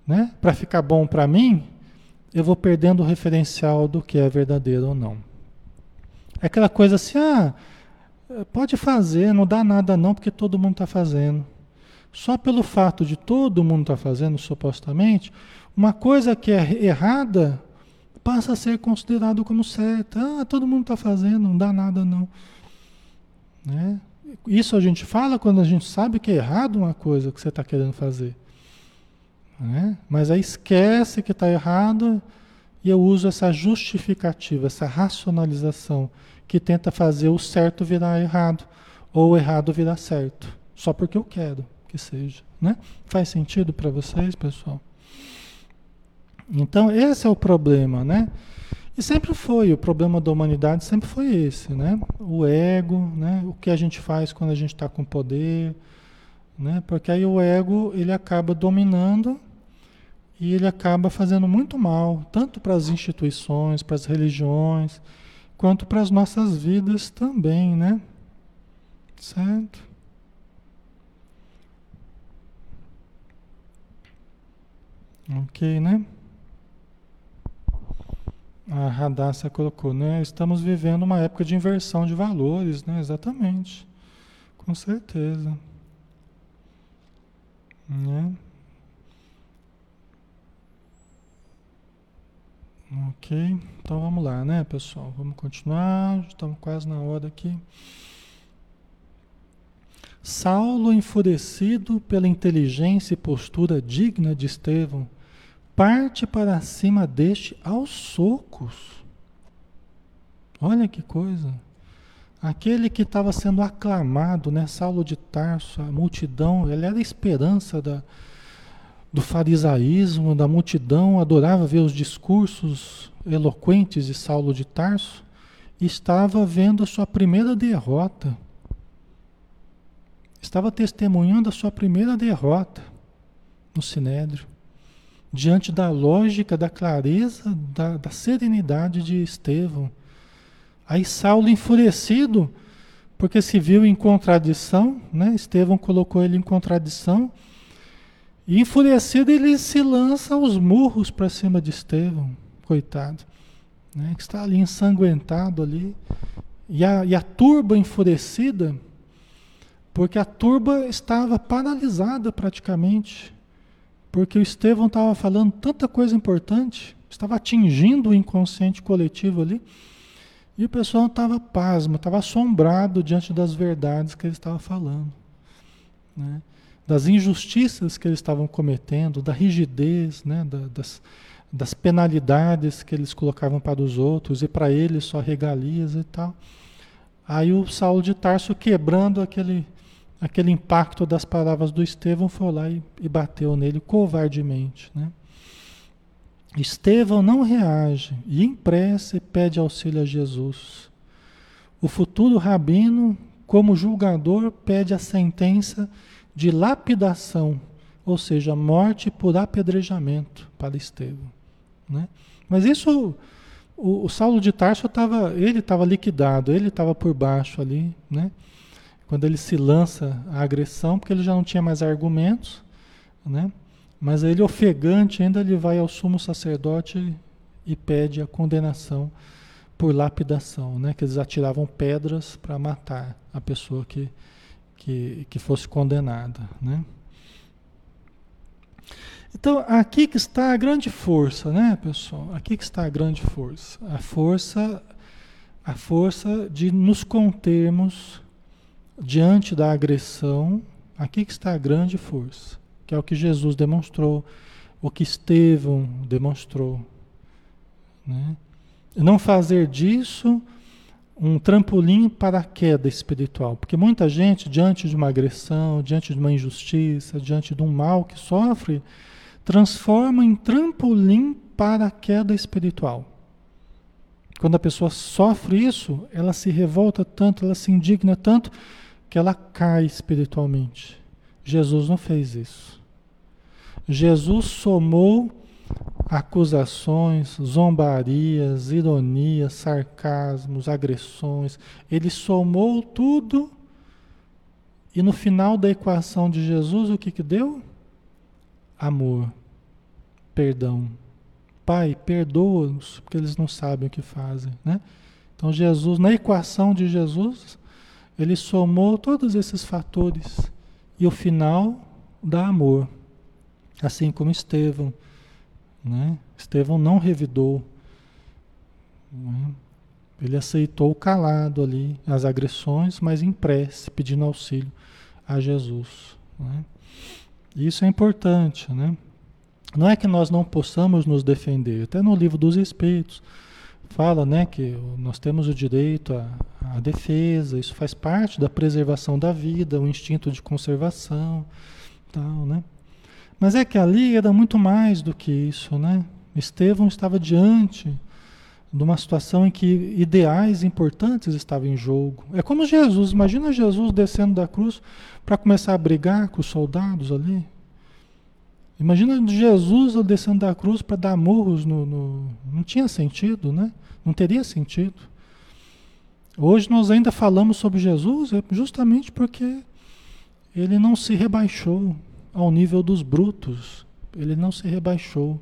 né, para ficar bom para mim, eu vou perdendo o referencial do que é verdadeiro ou não. É aquela coisa assim, ah, pode fazer, não dá nada não, porque todo mundo está fazendo. Só pelo fato de todo mundo estar tá fazendo, supostamente, uma coisa que é errada passa a ser considerado como certa. Ah, todo mundo está fazendo, não dá nada não. Né? Isso a gente fala quando a gente sabe que é errado uma coisa que você está querendo fazer. Né? Mas aí esquece que está errado e eu uso essa justificativa, essa racionalização que tenta fazer o certo virar errado ou o errado virar certo, só porque eu quero que seja. Né? Faz sentido para vocês, pessoal? Então, esse é o problema, né? E sempre foi, o problema da humanidade sempre foi esse, né? O ego, né? O que a gente faz quando a gente está com poder, né? Porque aí o ego, ele acaba dominando e ele acaba fazendo muito mal, tanto para as instituições, para as religiões, quanto para as nossas vidas também, né? Certo? Ok, né? A Radassa colocou, né? Estamos vivendo uma época de inversão de valores, né? Exatamente. Com certeza. Né? Ok, então vamos lá, né, pessoal? Vamos continuar, estamos quase na hora aqui. Saulo, enfurecido pela inteligência e postura digna de Estevão, parte para cima deste aos socos. Olha que coisa. Aquele que estava sendo aclamado, né, Saulo de Tarso, a multidão, ele era a esperança da, do farisaísmo, da multidão, adorava ver os discursos eloquentes de Saulo de Tarso, estava vendo a sua primeira derrota. Estava testemunhando a sua primeira derrota no Sinédrio diante da lógica, da clareza, da, da serenidade de Estevão. Aí Saulo enfurecido, porque se viu em contradição, né? Estevão colocou ele em contradição, e enfurecido ele se lança aos murros para cima de Estevão, coitado, né? que está ali ensanguentado ali, e a, e a turba enfurecida, porque a turba estava paralisada praticamente, porque o Estevão estava falando tanta coisa importante, estava atingindo o inconsciente coletivo ali, E o pessoal estava pasmo, estava assombrado diante das verdades que ele estava falando. Né? Das injustiças que eles estavam cometendo, da rigidez, né? Da, das, das penalidades que eles colocavam para os outros e para eles só regalias e tal. Aí o Saulo de Tarso, quebrando aquele, aquele impacto das palavras do Estevão, foi lá e, e bateu nele covardemente. Né? Estevão não reage e em prece pede auxílio a Jesus. O futuro rabino, como julgador, pede a sentença de lapidação, ou seja, morte por apedrejamento para Estevão. Né? Mas isso, o, o Saulo de Tarso estava, ele estava liquidado, ele estava por baixo ali, né? Quando ele se lança à agressão, porque ele já não tinha mais argumentos, né? Mas ele ofegante ainda ele vai ao sumo sacerdote e pede a condenação por lapidação, né? Que eles atiravam pedras para matar a pessoa que, que, que fosse condenada, né? Então, aqui que está a grande força, né, pessoal? Aqui que está a grande força. A força a força de nos contermos diante da agressão. Aqui que está a grande força que é o que Jesus demonstrou, o que Estevão demonstrou. Né? Não fazer disso um trampolim para a queda espiritual, porque muita gente, diante de uma agressão, diante de uma injustiça, diante de um mal que sofre, transforma em trampolim para a queda espiritual. Quando a pessoa sofre isso, ela se revolta tanto, ela se indigna tanto, que ela cai espiritualmente. Jesus não fez isso. Jesus somou acusações, zombarias, ironias, sarcasmos, agressões. Ele somou tudo e no final da equação de Jesus, o que, que deu? Amor, perdão. Pai, perdoa-os, porque eles não sabem o que fazem. Né? Então, Jesus, na equação de Jesus, ele somou todos esses fatores e o final dá amor. Assim como Estevão. Né? Estevão não revidou. Né? Ele aceitou calado ali as agressões, mas em prece, pedindo auxílio a Jesus. Né? Isso é importante. Né? Não é que nós não possamos nos defender. Até no livro dos Espíritos fala né, que nós temos o direito à, à defesa, isso faz parte da preservação da vida, o instinto de conservação. Tal, né? Mas é que ali era muito mais do que isso, né? Estevão estava diante de uma situação em que ideais importantes estavam em jogo. É como Jesus, imagina Jesus descendo da cruz para começar a brigar com os soldados ali. Imagina Jesus descendo da cruz para dar murros no, no, Não tinha sentido, né? Não teria sentido. Hoje nós ainda falamos sobre Jesus é justamente porque ele não se rebaixou, ao nível dos brutos. Ele não se rebaixou.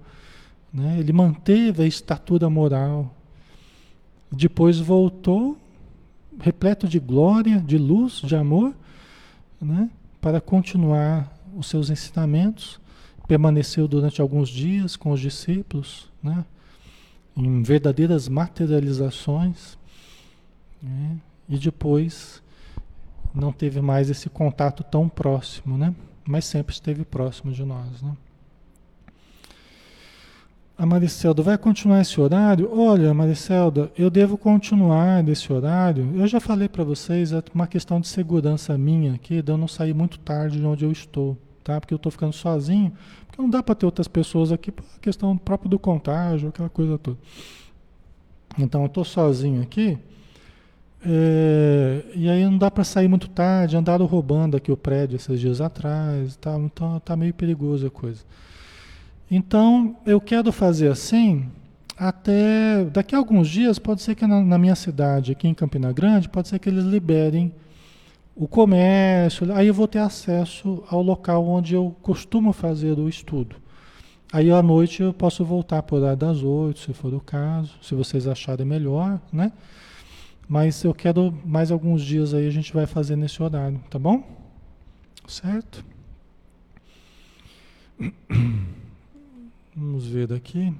Né? Ele manteve a estatura moral. Depois voltou, repleto de glória, de luz, de amor, né? para continuar os seus ensinamentos. Permaneceu durante alguns dias com os discípulos, né? Em verdadeiras materializações. Né? E depois não teve mais esse contato tão próximo, né? mas sempre esteve próximo de nós. Né? A Maricelda, vai continuar esse horário? Olha, Maricelda, eu devo continuar nesse horário. Eu já falei para vocês, é uma questão de segurança minha aqui, de eu não sair muito tarde de onde eu estou, tá? Porque eu estou ficando sozinho, porque não dá para ter outras pessoas aqui, por questão própria do contágio, aquela coisa toda. Então eu estou sozinho aqui. É, e aí não dá para sair muito tarde, andaram roubando aqui o prédio esses dias atrás, tá, então tá meio perigoso a coisa. Então eu quero fazer assim, até daqui a alguns dias, pode ser que na, na, minha cidade, aqui em Campina Grande, pode ser que eles liberem o comércio, aí eu vou ter acesso ao local onde eu costumo fazer o estudo. Aí à noite eu posso voltar por lá das oito, se for o caso, se vocês acharem melhor, né? Mas eu quero mais alguns dias aí a gente vai fazer nesse horário, tá bom? Certo? Vamos ver daqui.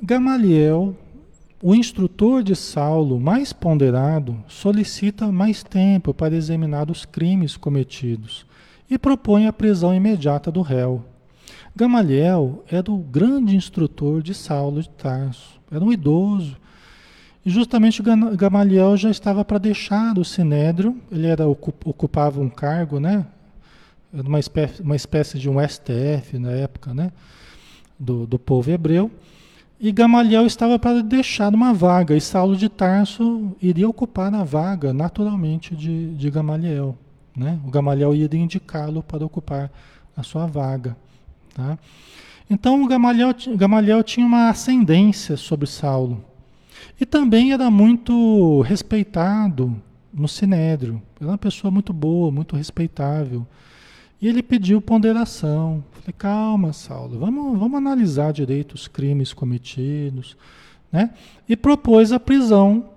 Gamaliel o instrutor de Saulo, mais ponderado, solicita mais tempo para examinar os crimes cometidos e propõe a prisão imediata do réu. Gamaliel era o grande instrutor de Saulo de Tarso, era um idoso. E justamente Gamaliel já estava para deixar o sinédrio, ele era, ocupava um cargo, né? Uma espécie, uma espécie de um STF na época, né? Do, do povo hebreu. E Gamaliel estava para deixar uma vaga, e Saulo de Tarso iria ocupar a vaga naturalmente de, de Gamaliel. Né? O Gamaliel ia indicá-lo para ocupar a sua vaga. Tá? Então o Gamaliel, Gamaliel tinha uma ascendência sobre Saulo. E também era muito respeitado no Sinédrio. Era uma pessoa muito boa, muito respeitável. E ele pediu ponderação. Falei, calma, Saulo, vamos, vamos analisar direito os crimes cometidos. Né? E propôs a prisão,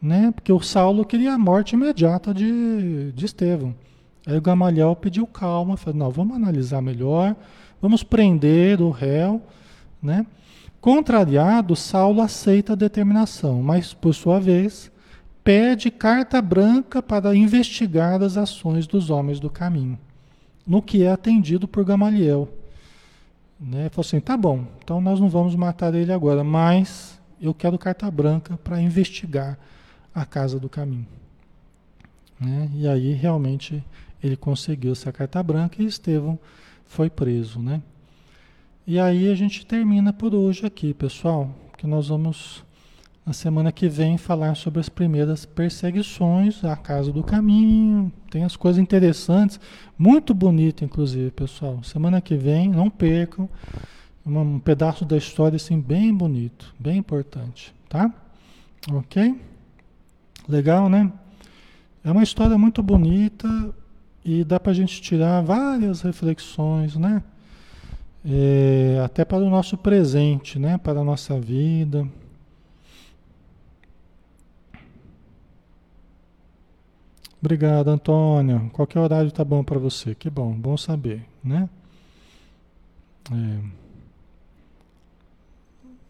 né? porque o Saulo queria a morte imediata de, de Estevão. Aí o Gamaliel pediu calma, falou, não, vamos analisar melhor, vamos prender o réu. Né? Contrariado, Saulo aceita a determinação, mas, por sua vez, pede carta branca para investigar as ações dos homens do caminho no que é atendido por Gamaliel. Né? Falou assim: tá bom, então nós não vamos matar ele agora, mas eu quero carta branca para investigar a casa do caminho. Né? E aí realmente ele conseguiu essa carta branca e Estevão foi preso. Né? E aí a gente termina por hoje aqui, pessoal, que nós vamos na semana que vem falar sobre as primeiras perseguições à casa do caminho. Tem as coisas interessantes, muito bonito, inclusive, pessoal. Semana que vem, não percam, um pedaço da história assim bem bonito, bem importante, tá? Ok? Legal, né? É uma história muito bonita e dá para a gente tirar várias reflexões, né? É, até para o nosso presente, né? Para a nossa vida. Obrigado, Antônio. Qualquer horário está bom para você. Que bom, bom saber, né?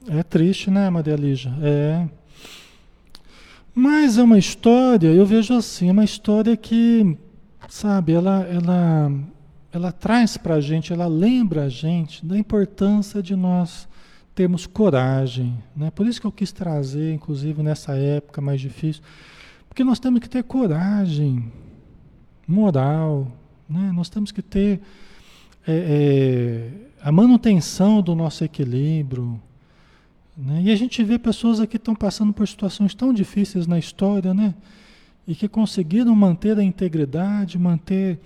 É, é triste, né, Maria Lígia? É. Mas é uma história, eu vejo assim, uma história que, sabe, ela, ela, ela traz para a gente, ela lembra a gente da importância de nós termos coragem, né? Por isso que eu quis trazer, inclusive nessa época mais difícil, porque nós temos que ter coragem moral, né? nós temos que ter é, é, a manutenção do nosso equilíbrio. Né? E a gente vê pessoas aqui que estão passando por situações tão difíceis na história, né? E que conseguiram manter a integridade, manter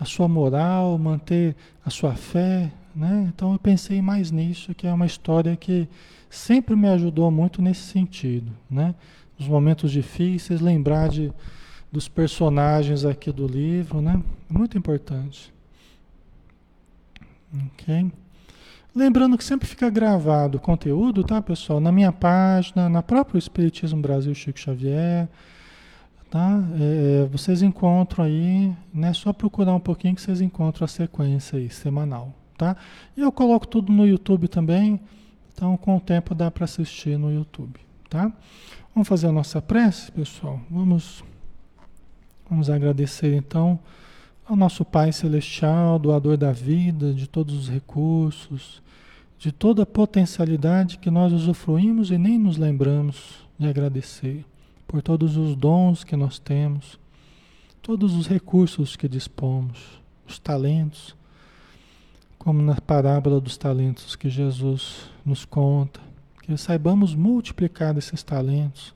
a sua moral, manter a sua fé, né? Então eu pensei mais nisso, que é uma história que sempre me ajudou muito nesse sentido, né? Nos momentos difíceis, lembrar de, dos personagens aqui do livro, né? Muito importante. Ok? Lembrando que sempre fica gravado o conteúdo, tá, pessoal? Na minha página, na própria Espiritismo Brasil Chico Xavier, tá? É, vocês encontram aí, né? Só procurar um pouquinho que vocês encontram a sequência aí, semanal, tá? E eu coloco tudo no YouTube também, então com o tempo dá para assistir no YouTube, tá? Vamos fazer a nossa prece, pessoal? Vamos, vamos agradecer então ao nosso Pai Celestial, doador da vida, de todos os recursos, de toda a potencialidade que nós usufruímos e nem nos lembramos de agradecer, por todos os dons que nós temos, todos os recursos que dispomos, os talentos, como na parábola dos talentos que Jesus nos conta que saibamos multiplicar esses talentos,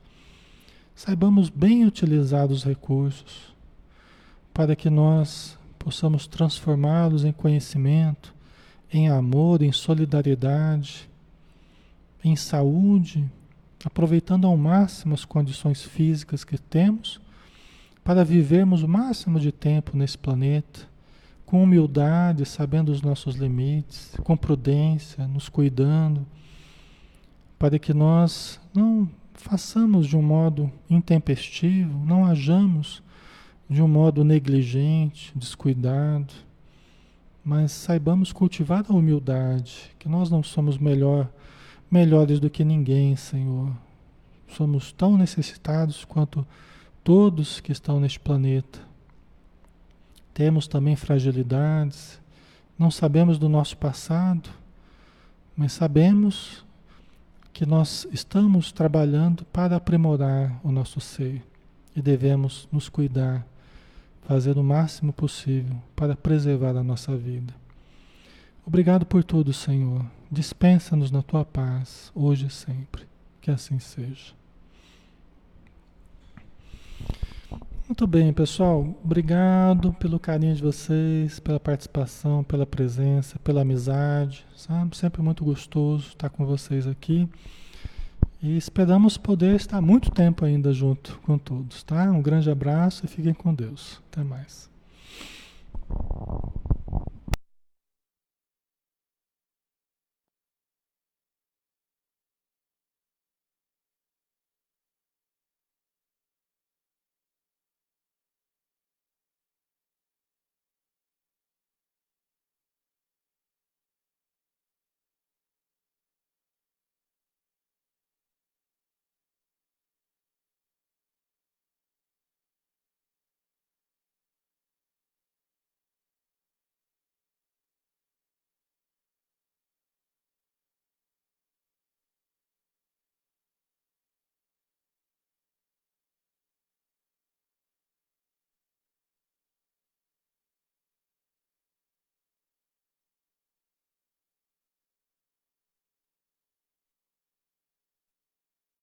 saibamos bem utilizar os recursos, para que nós possamos transformá-los em conhecimento, em amor, em solidariedade, em saúde, aproveitando ao máximo as condições físicas que temos, para vivermos o máximo de tempo nesse planeta, com humildade, sabendo os nossos limites, com prudência, nos cuidando para que nós não façamos de um modo intempestivo, não hajamos de um modo negligente, descuidado, mas saibamos cultivar a humildade, que nós não somos melhor, melhores do que ninguém, Senhor. somos tão necessitados quanto todos que estão neste planeta. Temos também fragilidades, não sabemos do nosso passado, mas sabemos que nós estamos trabalhando para aprimorar o nosso ser e devemos nos cuidar, fazer o máximo possível para preservar a nossa vida. Obrigado por tudo, Senhor. Dispensa-nos na tua paz, hoje e sempre. Que assim seja. Muito bem, pessoal. Obrigado pelo carinho de vocês, pela participação, pela presença, pela amizade. Sabe? Sempre muito gostoso estar com vocês aqui. E esperamos poder estar muito tempo ainda junto com todos, tá? Um grande abraço e fiquem com Deus. Até mais.